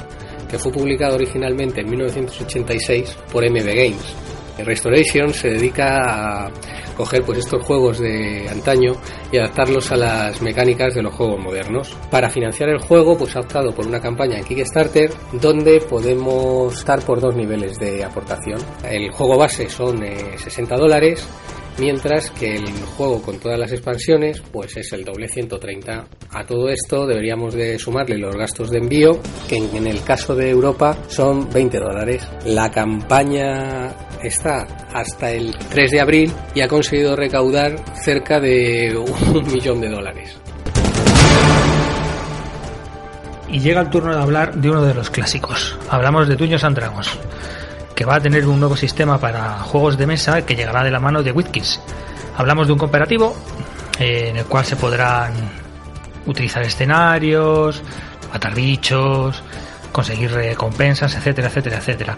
que fue publicado originalmente en 1986 por MB Games. Restoration se dedica a coger pues estos juegos de antaño y adaptarlos a las mecánicas de los juegos modernos. Para financiar el juego, pues ha optado por una campaña en Kickstarter donde podemos estar por dos niveles de aportación. El juego base son 60 dólares mientras que el juego con todas las expansiones pues es el doble 130. A todo esto deberíamos de sumarle los gastos de envío que en el caso de Europa son 20 dólares. La campaña está hasta el 3 de abril y ha conseguido recaudar cerca de un millón de dólares. Y llega el turno de hablar de uno de los clásicos. Hablamos de Tuños and que va a tener un nuevo sistema para juegos de mesa que llegará de la mano de WizKids. Hablamos de un cooperativo eh, en el cual se podrán utilizar escenarios, matar bichos, conseguir recompensas, etcétera, etcétera, etcétera.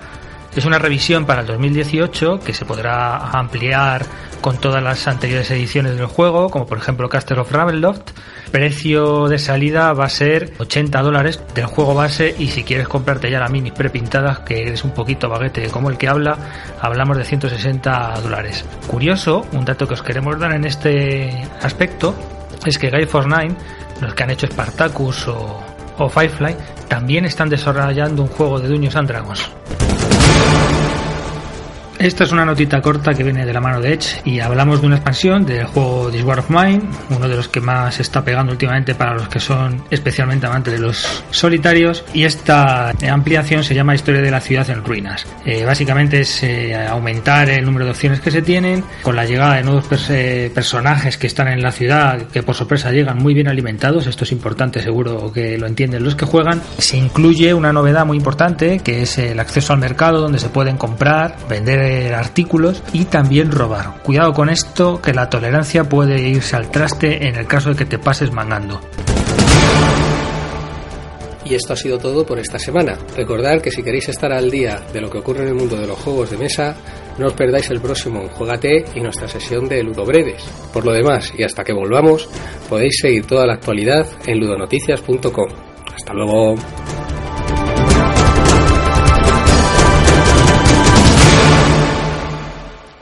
Es una revisión para el 2018 que se podrá ampliar con todas las anteriores ediciones del juego, como por ejemplo Castle of Ravenloft. Precio de salida va a ser 80 dólares del juego base y si quieres comprarte ya la mini prepintada, que eres un poquito baguete como el que habla, hablamos de 160 dólares. Curioso, un dato que os queremos dar en este aspecto, es que Guy Force 9, los que han hecho Spartacus o, o Firefly, también están desarrollando un juego de Dungeons and. Esta es una notita corta que viene de la mano de Edge y hablamos de una expansión del juego This War of Mine, uno de los que más está pegando últimamente para los que son especialmente amantes de los solitarios y esta ampliación se llama Historia de la ciudad en ruinas. Eh, básicamente es eh, aumentar el número de opciones que se tienen con la llegada de nuevos personajes que están en la ciudad que por sorpresa llegan muy bien alimentados, esto es importante seguro que lo entienden los que juegan. Se incluye una novedad muy importante que es el acceso al mercado donde se pueden comprar, vender artículos y también robar. Cuidado con esto que la tolerancia puede irse al traste en el caso de que te pases mangando. Y esto ha sido todo por esta semana. Recordad que si queréis estar al día de lo que ocurre en el mundo de los juegos de mesa, no os perdáis el próximo Juegate y nuestra sesión de Ludo Breves. Por lo demás, y hasta que volvamos, podéis seguir toda la actualidad en ludonoticias.com. Hasta luego.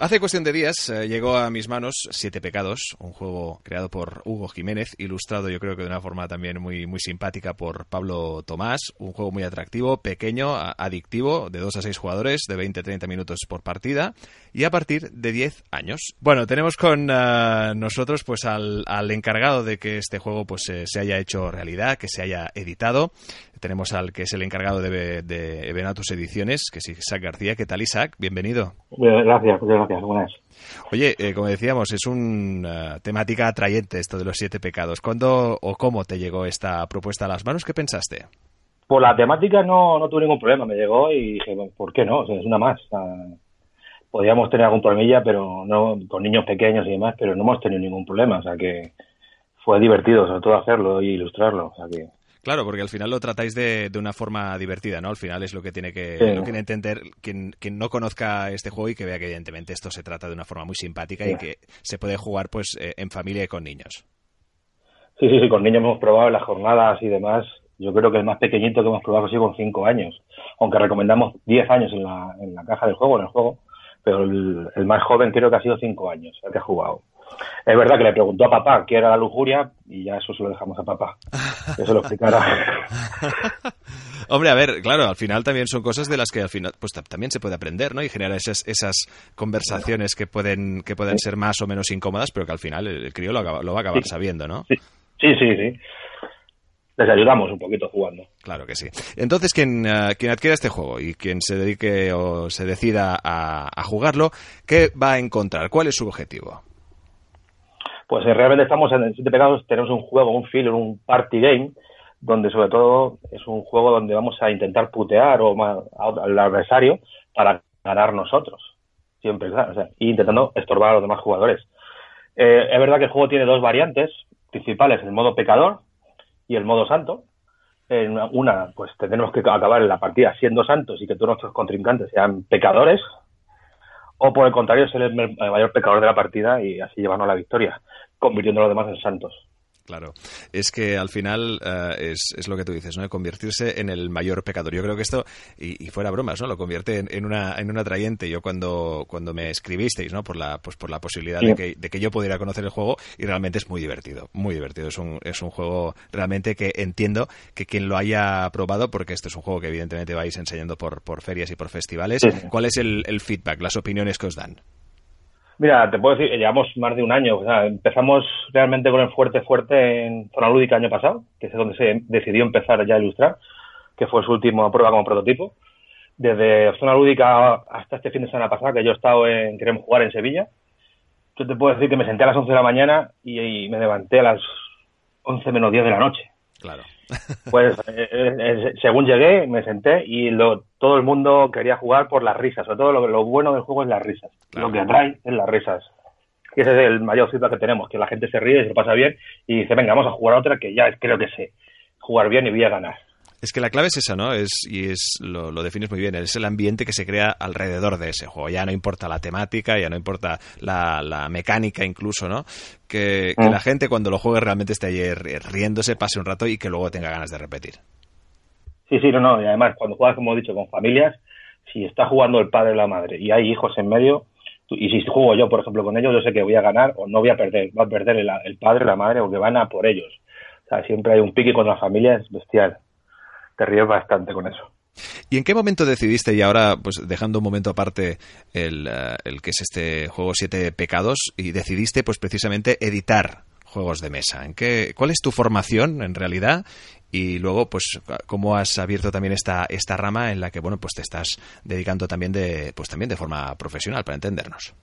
Hace cuestión de días eh, llegó a mis manos Siete Pecados, un juego creado por Hugo Jiménez, ilustrado yo creo que de una forma también muy, muy simpática por Pablo Tomás, un juego muy atractivo, pequeño, adictivo, de 2 a 6 jugadores, de 20-30 minutos por partida y a partir de 10 años. Bueno, tenemos con eh, nosotros pues al, al, encargado de que este juego pues se haya hecho realidad, que se haya editado. tenemos al que es el encargado de, de Ediciones, que es Isaac García. ¿Qué tal, Isaac? Bienvenido. Gracias, gracias. Buenas. Oye, eh, como decíamos, es una temática atrayente esto de los siete pecados. ¿Cuándo o cómo te llegó esta propuesta a las manos? ¿Qué pensaste? Por la temática no, no tuve ningún problema. Me llegó y dije, ¿por qué no? es una más. podríamos tener algún problemilla, pero no con niños pequeños y demás, pero no hemos tenido ningún problema. O sea que fue divertido, sobre todo hacerlo y ilustrarlo. O sea que Claro, porque al final lo tratáis de, de, una forma divertida, ¿no? Al final es lo que tiene que, entender quien, quien, no conozca este juego y que vea que evidentemente esto se trata de una forma muy simpática y que se puede jugar pues eh, en familia y con niños. Sí, sí, sí, con niños hemos probado las jornadas y demás. Yo creo que el más pequeñito que hemos probado ha sido con 5 años, aunque recomendamos 10 años en la, en la caja del juego, en el juego, pero el, el más joven creo que ha sido 5 años, el que ha jugado. Es verdad que le preguntó a papá qué era la lujuria y ya eso se lo dejamos a papá. Que se lo explicara. Hombre, a ver, claro, al final también son cosas de las que al final pues también se puede aprender, ¿no? Y generar esas, esas conversaciones que pueden que pueden ser más o menos incómodas, pero que al final el, crío lo, va a acabar sabiendo, ¿no? Sí, sí, sí. Les ayudamos un poquito jugando. Claro que sí. Entonces, quien, uh, quien adquiera este juego y quien se dedique o se decida a, a jugarlo, ¿qué va a encontrar? ¿Cuál es su objetivo? Pues eh, realmente estamos en Siete Pegados, tenemos un juego, un filler, un party game, donde sobre todo es un juego donde vamos a intentar putear o al adversario para ganar nosotros, siempre, o sea, y intentando estorbar a los demás jugadores. Eh, es verdad que el juego tiene dos variantes principales, el modo pecador y el modo santo. En una, pues tendremos que acabar en la partida siendo santos y que todos nuestros contrincantes sean pecadores, o por el contrario ser el mayor pecador de la partida y así llevarnos la victoria, convirtiendo a los demás en santos. Claro, es que al final eh, es, lo que tú dices, ¿no? Convertirse en el mayor pecador. Yo creo que esto, y, fuera bromas, ¿no? Lo convierte en, una, en un atrayente. Yo cuando, cuando me escribisteis, ¿no? Por la, pues por la posibilidad de, que, de que yo pudiera conocer el juego, y realmente es muy divertido, muy divertido. Es un, es un juego realmente que entiendo que quien lo haya probado, porque esto es un juego que evidentemente vais enseñando por, por ferias y por festivales, ¿cuál es el, el feedback, las opiniones que os dan? Mira, te puedo decir, llevamos más de un año. O sea, empezamos realmente con el fuerte fuerte en Zona Lúdica año pasado, que es donde se decidió empezar ya a ilustrar, que fue su última prueba como prototipo. Desde Zona Lúdica hasta este fin de semana pasado, que yo he estado en Queremos Jugar en Sevilla, yo te puedo decir que me senté a las 11 de la mañana y, me levanté a las 11 menos 10 de la noche. Claro. Pues eh, eh, eh, según llegué, me senté y lo, todo el mundo quería jugar por las risas. Sobre todo lo, lo bueno del juego es las risas. Lo que atrae es las risas. Y ese es el mayor feedback que tenemos, que la gente se ríe, se pasa bien y dice, venga, vamos a jugar a otra que ya creo que sé jugar bien y voy a ganar. Es que la clave es esa, ¿no? Es, y es lo, lo, defines muy bien, es el ambiente que se crea alrededor de ese juego. Ya no importa la temática, ya no importa la, la mecánica incluso, ¿no? Que, que, mm. la gente cuando lo juegue realmente esté ahí riéndose, pase un rato y que luego tenga ganas de repetir. Sí, sí, no, no. Y además, cuando juegas, como he dicho, con familias, si está jugando el padre o la madre y hay hijos en medio, y si juego yo, por ejemplo, con ellos, yo sé que voy a ganar o no voy a perder. Va a perder el, el padre, la madre o que van a por ellos. O sea, siempre hay un pique con la familia, es bestial te ríes bastante con eso. ¿Y en qué momento decidiste, y ahora pues dejando un momento aparte el, eh, el que es este juego Siete Pecados, y decidiste pues precisamente editar juegos de mesa? ¿En qué, ¿Cuál es tu formación en realidad? Y luego, pues, cómo has abierto también esta, esta rama en la que, bueno, pues te estás dedicando también de, pues también de forma profesional, para entendernos.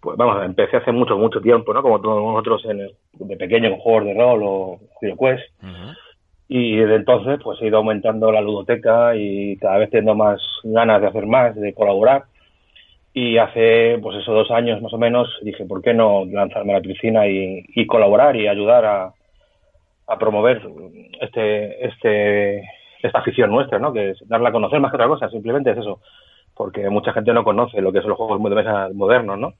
Pues vamos, empecé hace mucho, mucho tiempo, ¿no? Como todos nosotros en de pequeño con juegos de rol o HeroQuest. Uh y desde entonces pues he ido aumentando la ludoteca y cada vez teniendo más ganas de hacer más, de colaborar. Y hace pues eso dos años más o menos dije, ¿por qué no lanzarme a la piscina y, y colaborar y ayudar a, a promover este, este, esta afición nuestra, ¿no? Que es darla a conocer más que otra cosa, simplemente es eso. Porque mucha gente no conoce lo que son los juegos de mesa modernos, ¿no?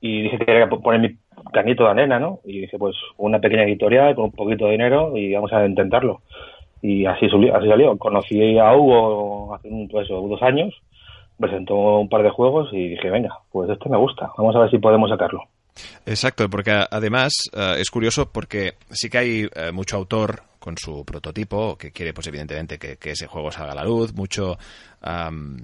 Y dije que quería poner mi canito de arena, ¿no? Y dije, pues una pequeña editorial con un poquito de dinero y vamos a intentarlo. Y así, así salió. Conocí a Hugo hace pues, dos años, presentó un par de juegos y dije, venga, pues este me gusta, vamos a ver si podemos sacarlo. Exacto, porque además uh, es curioso porque sí que hay uh, mucho autor con su prototipo que quiere, pues evidentemente, que, que ese juego salga a la luz, mucho um,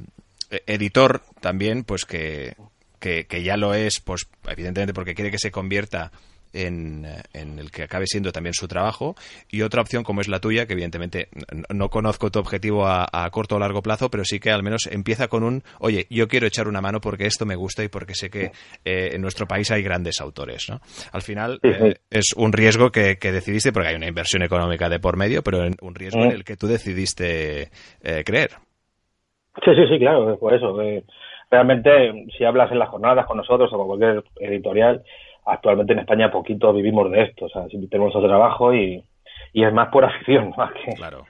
editor también, pues que, que, ya lo es, pues evidentemente porque quiere que se convierta en, en, el que acabe siendo también su trabajo y otra opción como es la tuya, que evidentemente no conozco tu objetivo a, corto o largo plazo, pero sí que al menos empieza con un, oye, yo quiero echar una mano porque esto me gusta y porque sé que eh, en nuestro país hay grandes autores. ¿no? Al final eh, es un riesgo que, decidiste, porque hay una inversión económica de por medio, pero un riesgo en el que tú decidiste eh, creer. Sí, sí, sí, claro, por eso. Realmente, si hablas en las jornadas con nosotros o con cualquier editorial, actualmente en España poquito vivimos de esto. O sea, tenemos nuestro trabajo y, y es más por afición, más que claro.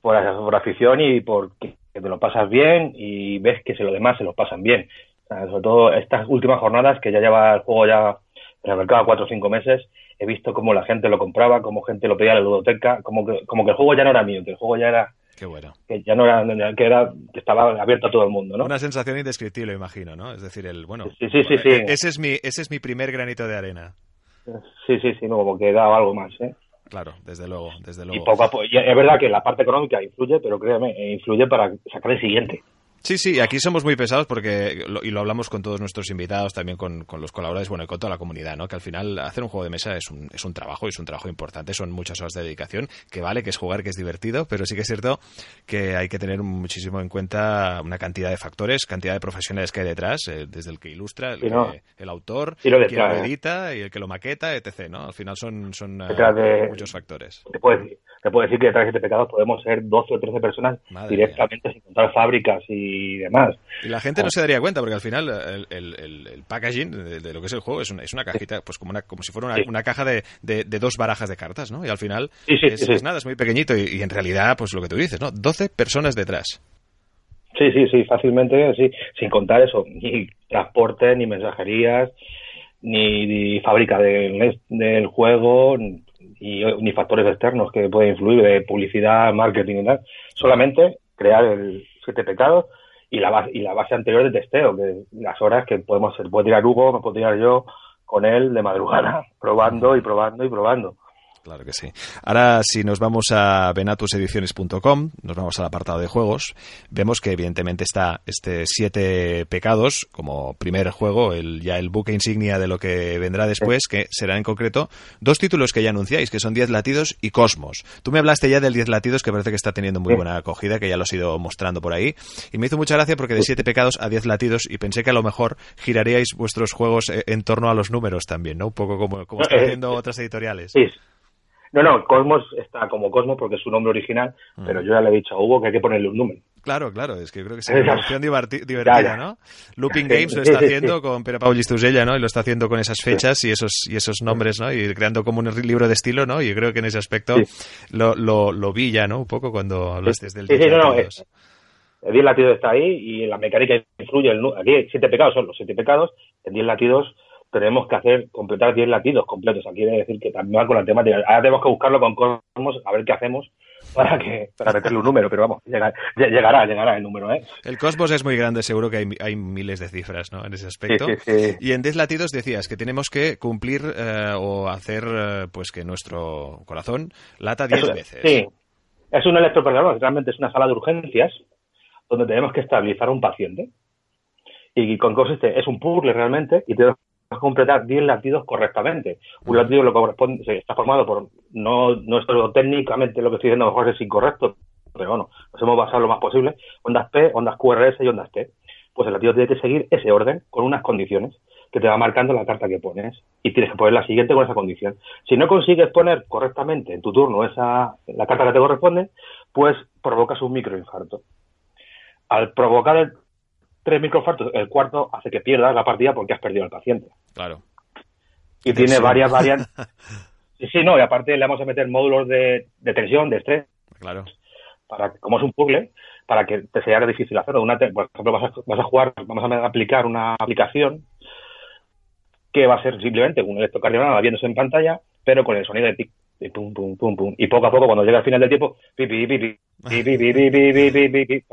por, por afición y porque te lo pasas bien y ves que se lo demás se lo pasan bien. sobre todo estas últimas jornadas que ya lleva el juego ya en el mercado cuatro o cinco meses, he visto cómo la gente lo compraba, cómo gente lo pedía a la ludoteca, como que, como que el juego ya no era mío, que el juego ya era Qué bueno. Que ya no era, que era, que estaba abierto a todo el mundo, ¿no? Una sensación indescriptible, imagino, ¿no? Es decir, el, bueno, sí, sí, sí, sí. Ese es mi, ese es mi primer granito de arena. Sí, sí, sí, no, como que daba algo más, ¿eh? Claro, desde luego, desde luego. Y poco a poco, es verdad que la parte económica influye, pero créeme, influye para sacar el siguiente. Sí, sí, aquí somos muy pesados porque, y lo hablamos con todos nuestros invitados, también con, los colaboradores, bueno, y con toda la comunidad, ¿no? Que al final hacer un juego de mesa es un, es un trabajo, es un trabajo importante, son muchas horas de dedicación, que vale, que es jugar, que es divertido, pero sí que es cierto que hay que tener muchísimo en cuenta una cantidad de factores, cantidad de profesionales que hay detrás, eh, desde el que ilustra, el, el autor, quien lo ¿eh? edita y el que lo maqueta, etc., ¿no? Al final son, son eh, muchos factores. Te puedo, decir, te puedo decir que detrás de este pecado podemos ser 12 o 13 personas directamente sin contar fábricas y y demás. Y la gente no se daría cuenta porque al final el, packaging de, lo que es el juego es una, es una cajita, pues como, una, como si fuera una, caja de, dos barajas de cartas, ¿no? Y al final es, nada, es muy pequeñito y, en realidad, pues lo que tú dices, ¿no? 12 personas detrás. Sí, sí, sí, fácilmente, sí, sin contar eso, ni transporte, ni mensajerías, ni, fábrica del, del juego, ni, ni factores externos que pueden influir de publicidad, marketing y tal. Solamente crear el siete pecados y la base, y la base anterior de testeo, que las horas que podemos hacer, puede tirar Hugo, me puedo tirar yo con él de madrugada, probando y probando y probando. Claro que sí. Ahora, si nos vamos a venatusediciones.com, nos vamos al apartado de juegos, vemos que evidentemente está este Siete Pecados como primer juego, el, ya el buque insignia de lo que vendrá después, que será en concreto dos títulos que ya anunciáis, que son Diez Latidos y Cosmos. Tú me hablaste ya del Diez Latidos, que parece que está teniendo muy buena acogida, que ya lo has ido mostrando por ahí, y me hizo mucha gracia porque de Siete Pecados a Diez Latidos, y pensé que a lo mejor giraríais vuestros juegos eh, en torno a los números también, ¿no? Un poco como, como están haciendo otras editoriales. Sí. No, no, Cosmos está como Cosmos porque es su nombre original, pero yo ya le he dicho a Hugo que hay que ponerle un número. Claro, claro, es que creo que es una opción divertida, ¿no? Looping Games lo está haciendo con Pere Pau Gistusella, ¿no? Y lo está haciendo con esas fechas y esos y esos nombres, ¿no? Y creando como un libro de estilo, ¿no? Y creo que en ese aspecto lo, lo, lo, vi ya, ¿no? Un poco cuando hablaste del sí, sí, no, no, el 10 latidos está ahí y la mecánica influye. El, aquí siete pecados, son los siete pecados. El 10 latidos tenemos que hacer completar 10 latidos completos. Aquí quiere decir que también va con la temática. Ahora tenemos que buscarlo con Cosmos a ver qué hacemos para que para meterle un número, pero vamos, llegará, llegará, el número. ¿eh? El Cosmos es muy grande, seguro que hay, hay miles de cifras ¿no? en ese aspecto. Y en 10 latidos decías que tenemos que cumplir eh, o hacer eh, pues que nuestro corazón lata 10 veces. Sí, es un electrocardiograma, realmente es una sala de urgencias donde tenemos que estabilizar a un paciente. Y con consiste, es un puzzle realmente, y tenemos completar 10 latidos correctamente. Un latido lo corresponde, está formado por, no, no esto técnicamente lo que estoy diciendo a lo mejor es incorrecto, pero bueno, nos hemos basado lo más posible, ondas P, ondas QRS y ondas T. Pues el latido tiene que seguir ese orden con unas condiciones que te va marcando la carta que pones y tienes que poner la siguiente con esa condición. Si no consigues poner correctamente en tu turno esa la carta que te corresponde, pues provocas un microinfarto. Al provocar el tres microfartos, el cuarto hace que pierdas la partida porque has perdido al paciente. Claro. Y tiene varias variantes. sí, sí, no, y aparte le vamos a meter módulos de, tensión, de estrés. Claro. Para, como es un puzzle, para que te sea difícil hacerlo. Una, por ejemplo, vas a, vas a jugar, vamos a aplicar una aplicación que va a ser simplemente un electrocardiograma viéndose en pantalla, pero con el sonido de pic, y pum, pum, pum, pum. Y poco a poco, cuando llega al final del tiempo, pipi, pipi, pipi, pipi, pipi, pipi, pipi,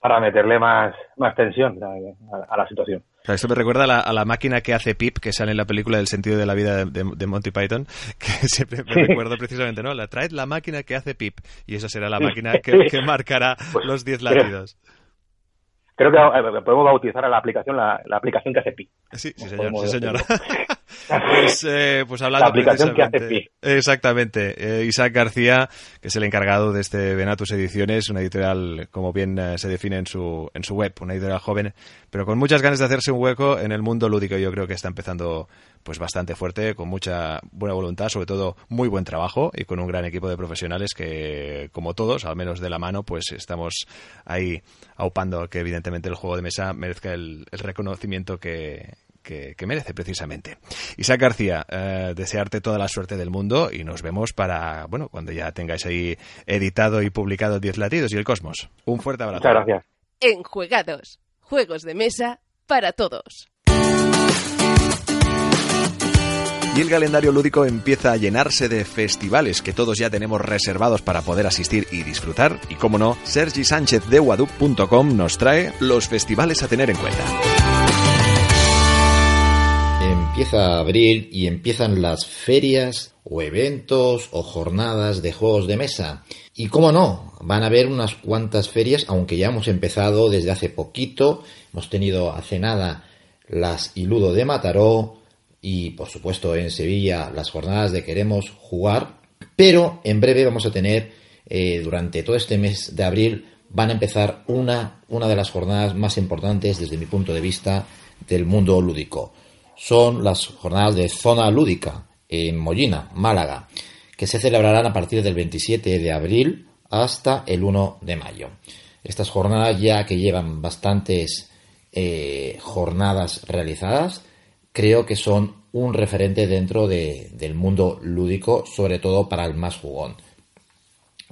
para meterle más, más tensión a, la situación. esto me recuerda a la, máquina que hace Pip, que sale en la película del sentido de la vida de, Monty Python, que siempre me recuerdo precisamente, ¿no? La traed la máquina que hace Pip, y esa será la máquina que, marcará pues, los 10 latidos. Creo que eh, podemos bautizar a la aplicación la, aplicación que hace Pip. Sí, sí señor, sí, señor. Pues, eh, pues hablando La aplicación que hace precisamente- Exactamente. Eh, Isaac García, que es el encargado de este Venatus Ediciones, una editorial, como bien eh, se define en su, en su web, una editorial joven, pero con muchas ganas de hacerse un hueco en el mundo lúdico. Yo creo que está empezando pues bastante fuerte, con mucha buena voluntad, sobre todo muy buen trabajo y con un gran equipo de profesionales que, como todos, al menos de la mano, pues estamos ahí aupando que evidentemente el juego de mesa merezca el, el reconocimiento que, que, que merece precisamente. Isaac García, eh, desearte toda la suerte del mundo y nos vemos para, bueno, cuando ya tengáis ahí editado y publicado 10 latidos y el cosmos. Un fuerte abrazo. Muchas gracias. Enjuegados. Juegos de mesa para todos. Y el calendario lúdico empieza a llenarse de festivales que todos ya tenemos reservados para poder asistir y disfrutar. Y como no, Sergi Sánchez de Wadup.com nos trae los festivales a tener en cuenta. Empieza abril y empiezan las ferias o eventos o jornadas de juegos de mesa. Y cómo no, van a haber unas cuantas ferias, aunque ya hemos empezado desde hace poquito. Hemos tenido hace nada las Iludo de Mataró y por supuesto en Sevilla las jornadas de Queremos Jugar. Pero en breve vamos a tener, eh, durante todo este mes de abril, van a empezar una, una de las jornadas más importantes desde mi punto de vista del mundo lúdico son las jornadas de zona lúdica en Mollina, Málaga, que se celebrarán a partir del 27 de abril hasta el 1 de mayo. Estas jornadas ya que llevan bastantes eh, jornadas realizadas, creo que son un referente dentro de- del mundo lúdico, sobre todo para el más jugón.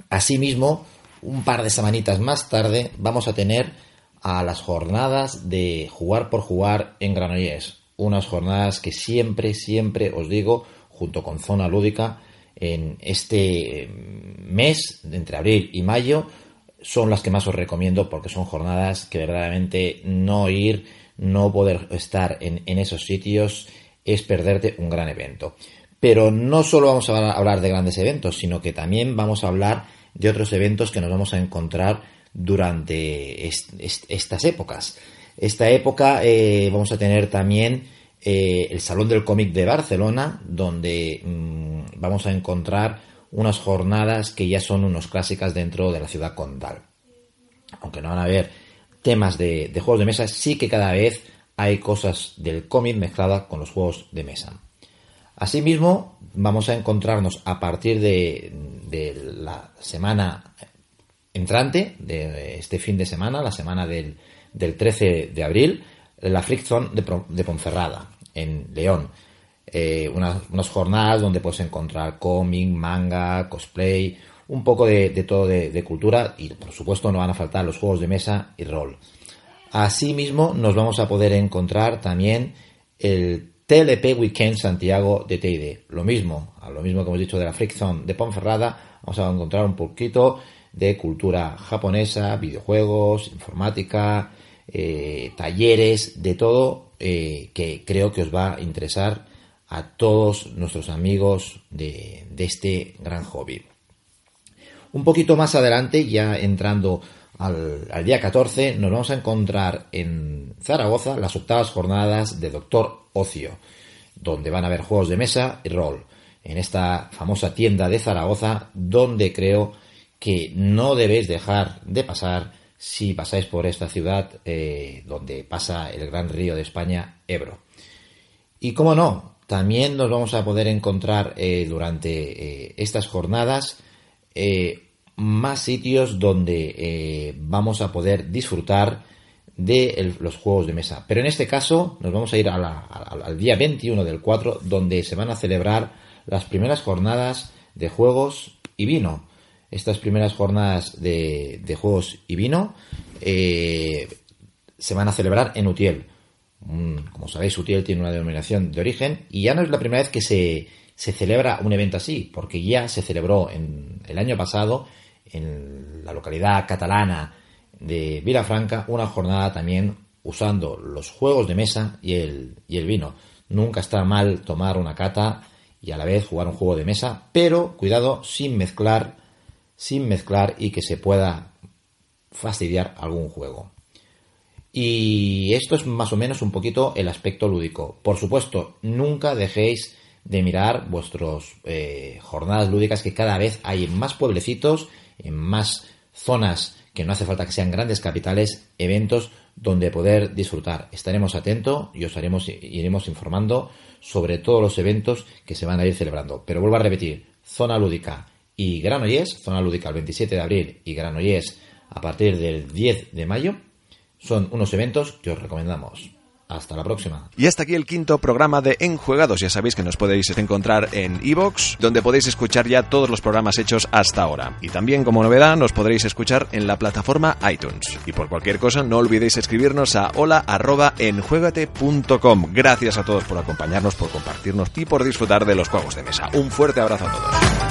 Asimismo, un par de semanitas más tarde vamos a tener a las jornadas de jugar por jugar en Granollers. Unas jornadas que siempre, siempre os digo, junto con Zona Lúdica, en este eh, mes, entre abril y mayo, son las que más os recomiendo porque son jornadas que verdaderamente no ir, no poder estar en, en esos sitios es perderte un gran evento. Pero no solo vamos a hablar de grandes eventos, sino que también vamos a hablar de otros eventos que nos vamos a encontrar durante est- est- estas épocas. Esta época eh, vamos a tener también eh, el Salón del Cómic de Barcelona, donde mm, vamos a encontrar unas jornadas que ya son unos clásicas dentro de la ciudad condal. Aunque no van a haber temas de, juegos de mesa, sí que cada vez hay cosas del cómic mezcladas con los juegos de mesa. Asimismo, vamos a encontrarnos a partir de la semana entrante, de este fin de semana, la semana del, del 13 de abril, la Freak Zone de, de Ponferrada, en León. Eh, unas, unas jornadas donde puedes encontrar cómic, manga, cosplay, un poco de, de todo de, de cultura y por supuesto no van a faltar los juegos de mesa y rol. Asimismo, nos vamos a poder encontrar también el TLP Weekend Santiago de Teide. Lo mismo, a lo mismo que hemos dicho de la Freak Zone de Ponferrada, vamos a encontrar un poquito de cultura japonesa, videojuegos, informática, eh, talleres, de todo eh, que creo que os va a interesar a todos nuestros amigos de, este gran hobby. Un poquito más adelante, ya entrando al, al día 14, nos vamos a encontrar en Zaragoza las octavas jornadas de Doctor Ocio, donde van a haber juegos de mesa y rol. En esta famosa tienda de Zaragoza, donde creo que no debéis dejar de pasar si pasáis por esta ciudad eh, donde pasa el gran río de España, Ebro. Y como no, también nos vamos a poder encontrar eh, durante eh, estas jornadas más sitios donde vamos a poder disfrutar de los juegos de mesa. Pero en este caso nos vamos a ir al día 21 del 4 donde se van a celebrar las primeras jornadas de juegos y vino. Estas primeras jornadas de, juegos y vino eh, se van a celebrar en Utiel. Como sabéis, Utiel tiene una denominación de origen y ya no es la primera vez que se, se celebra un evento así, porque ya se celebró en, el año pasado en la localidad catalana de Vilafranca una jornada también usando los juegos de mesa y el, y el vino. Nunca está mal tomar una cata y a la vez jugar un juego de mesa, pero cuidado sin mezclar, sin mezclar y que se pueda fastidiar algún juego. Y esto es más o menos un poquito el aspecto lúdico. Por supuesto, nunca dejéis de mirar vuestras eh, jornadas lúdicas que cada vez hay en más pueblecitos, en más zonas que no hace falta que sean grandes capitales, eventos donde poder disfrutar. Estaremos atentos y os haremos, iremos informando sobre todos los eventos que se van a ir celebrando. Pero vuelvo a repetir, zona lúdica y Granollers, zona lúdica el 27 de abril y Granollers a partir del 10 de mayo, son unos eventos que os recomendamos. Hasta la próxima. Y hasta aquí el quinto programa de Enjuegados. Ya sabéis que nos podéis encontrar en iVoox, donde podéis escuchar ya todos los programas hechos hasta ahora. Y también, como novedad, nos podréis escuchar en la plataforma iTunes. Y por cualquier cosa, no olvidéis escribirnos a hola.enjuegate.com. Gracias a todos por acompañarnos, por compartirnos y por disfrutar de los juegos de mesa. Un fuerte abrazo a todos.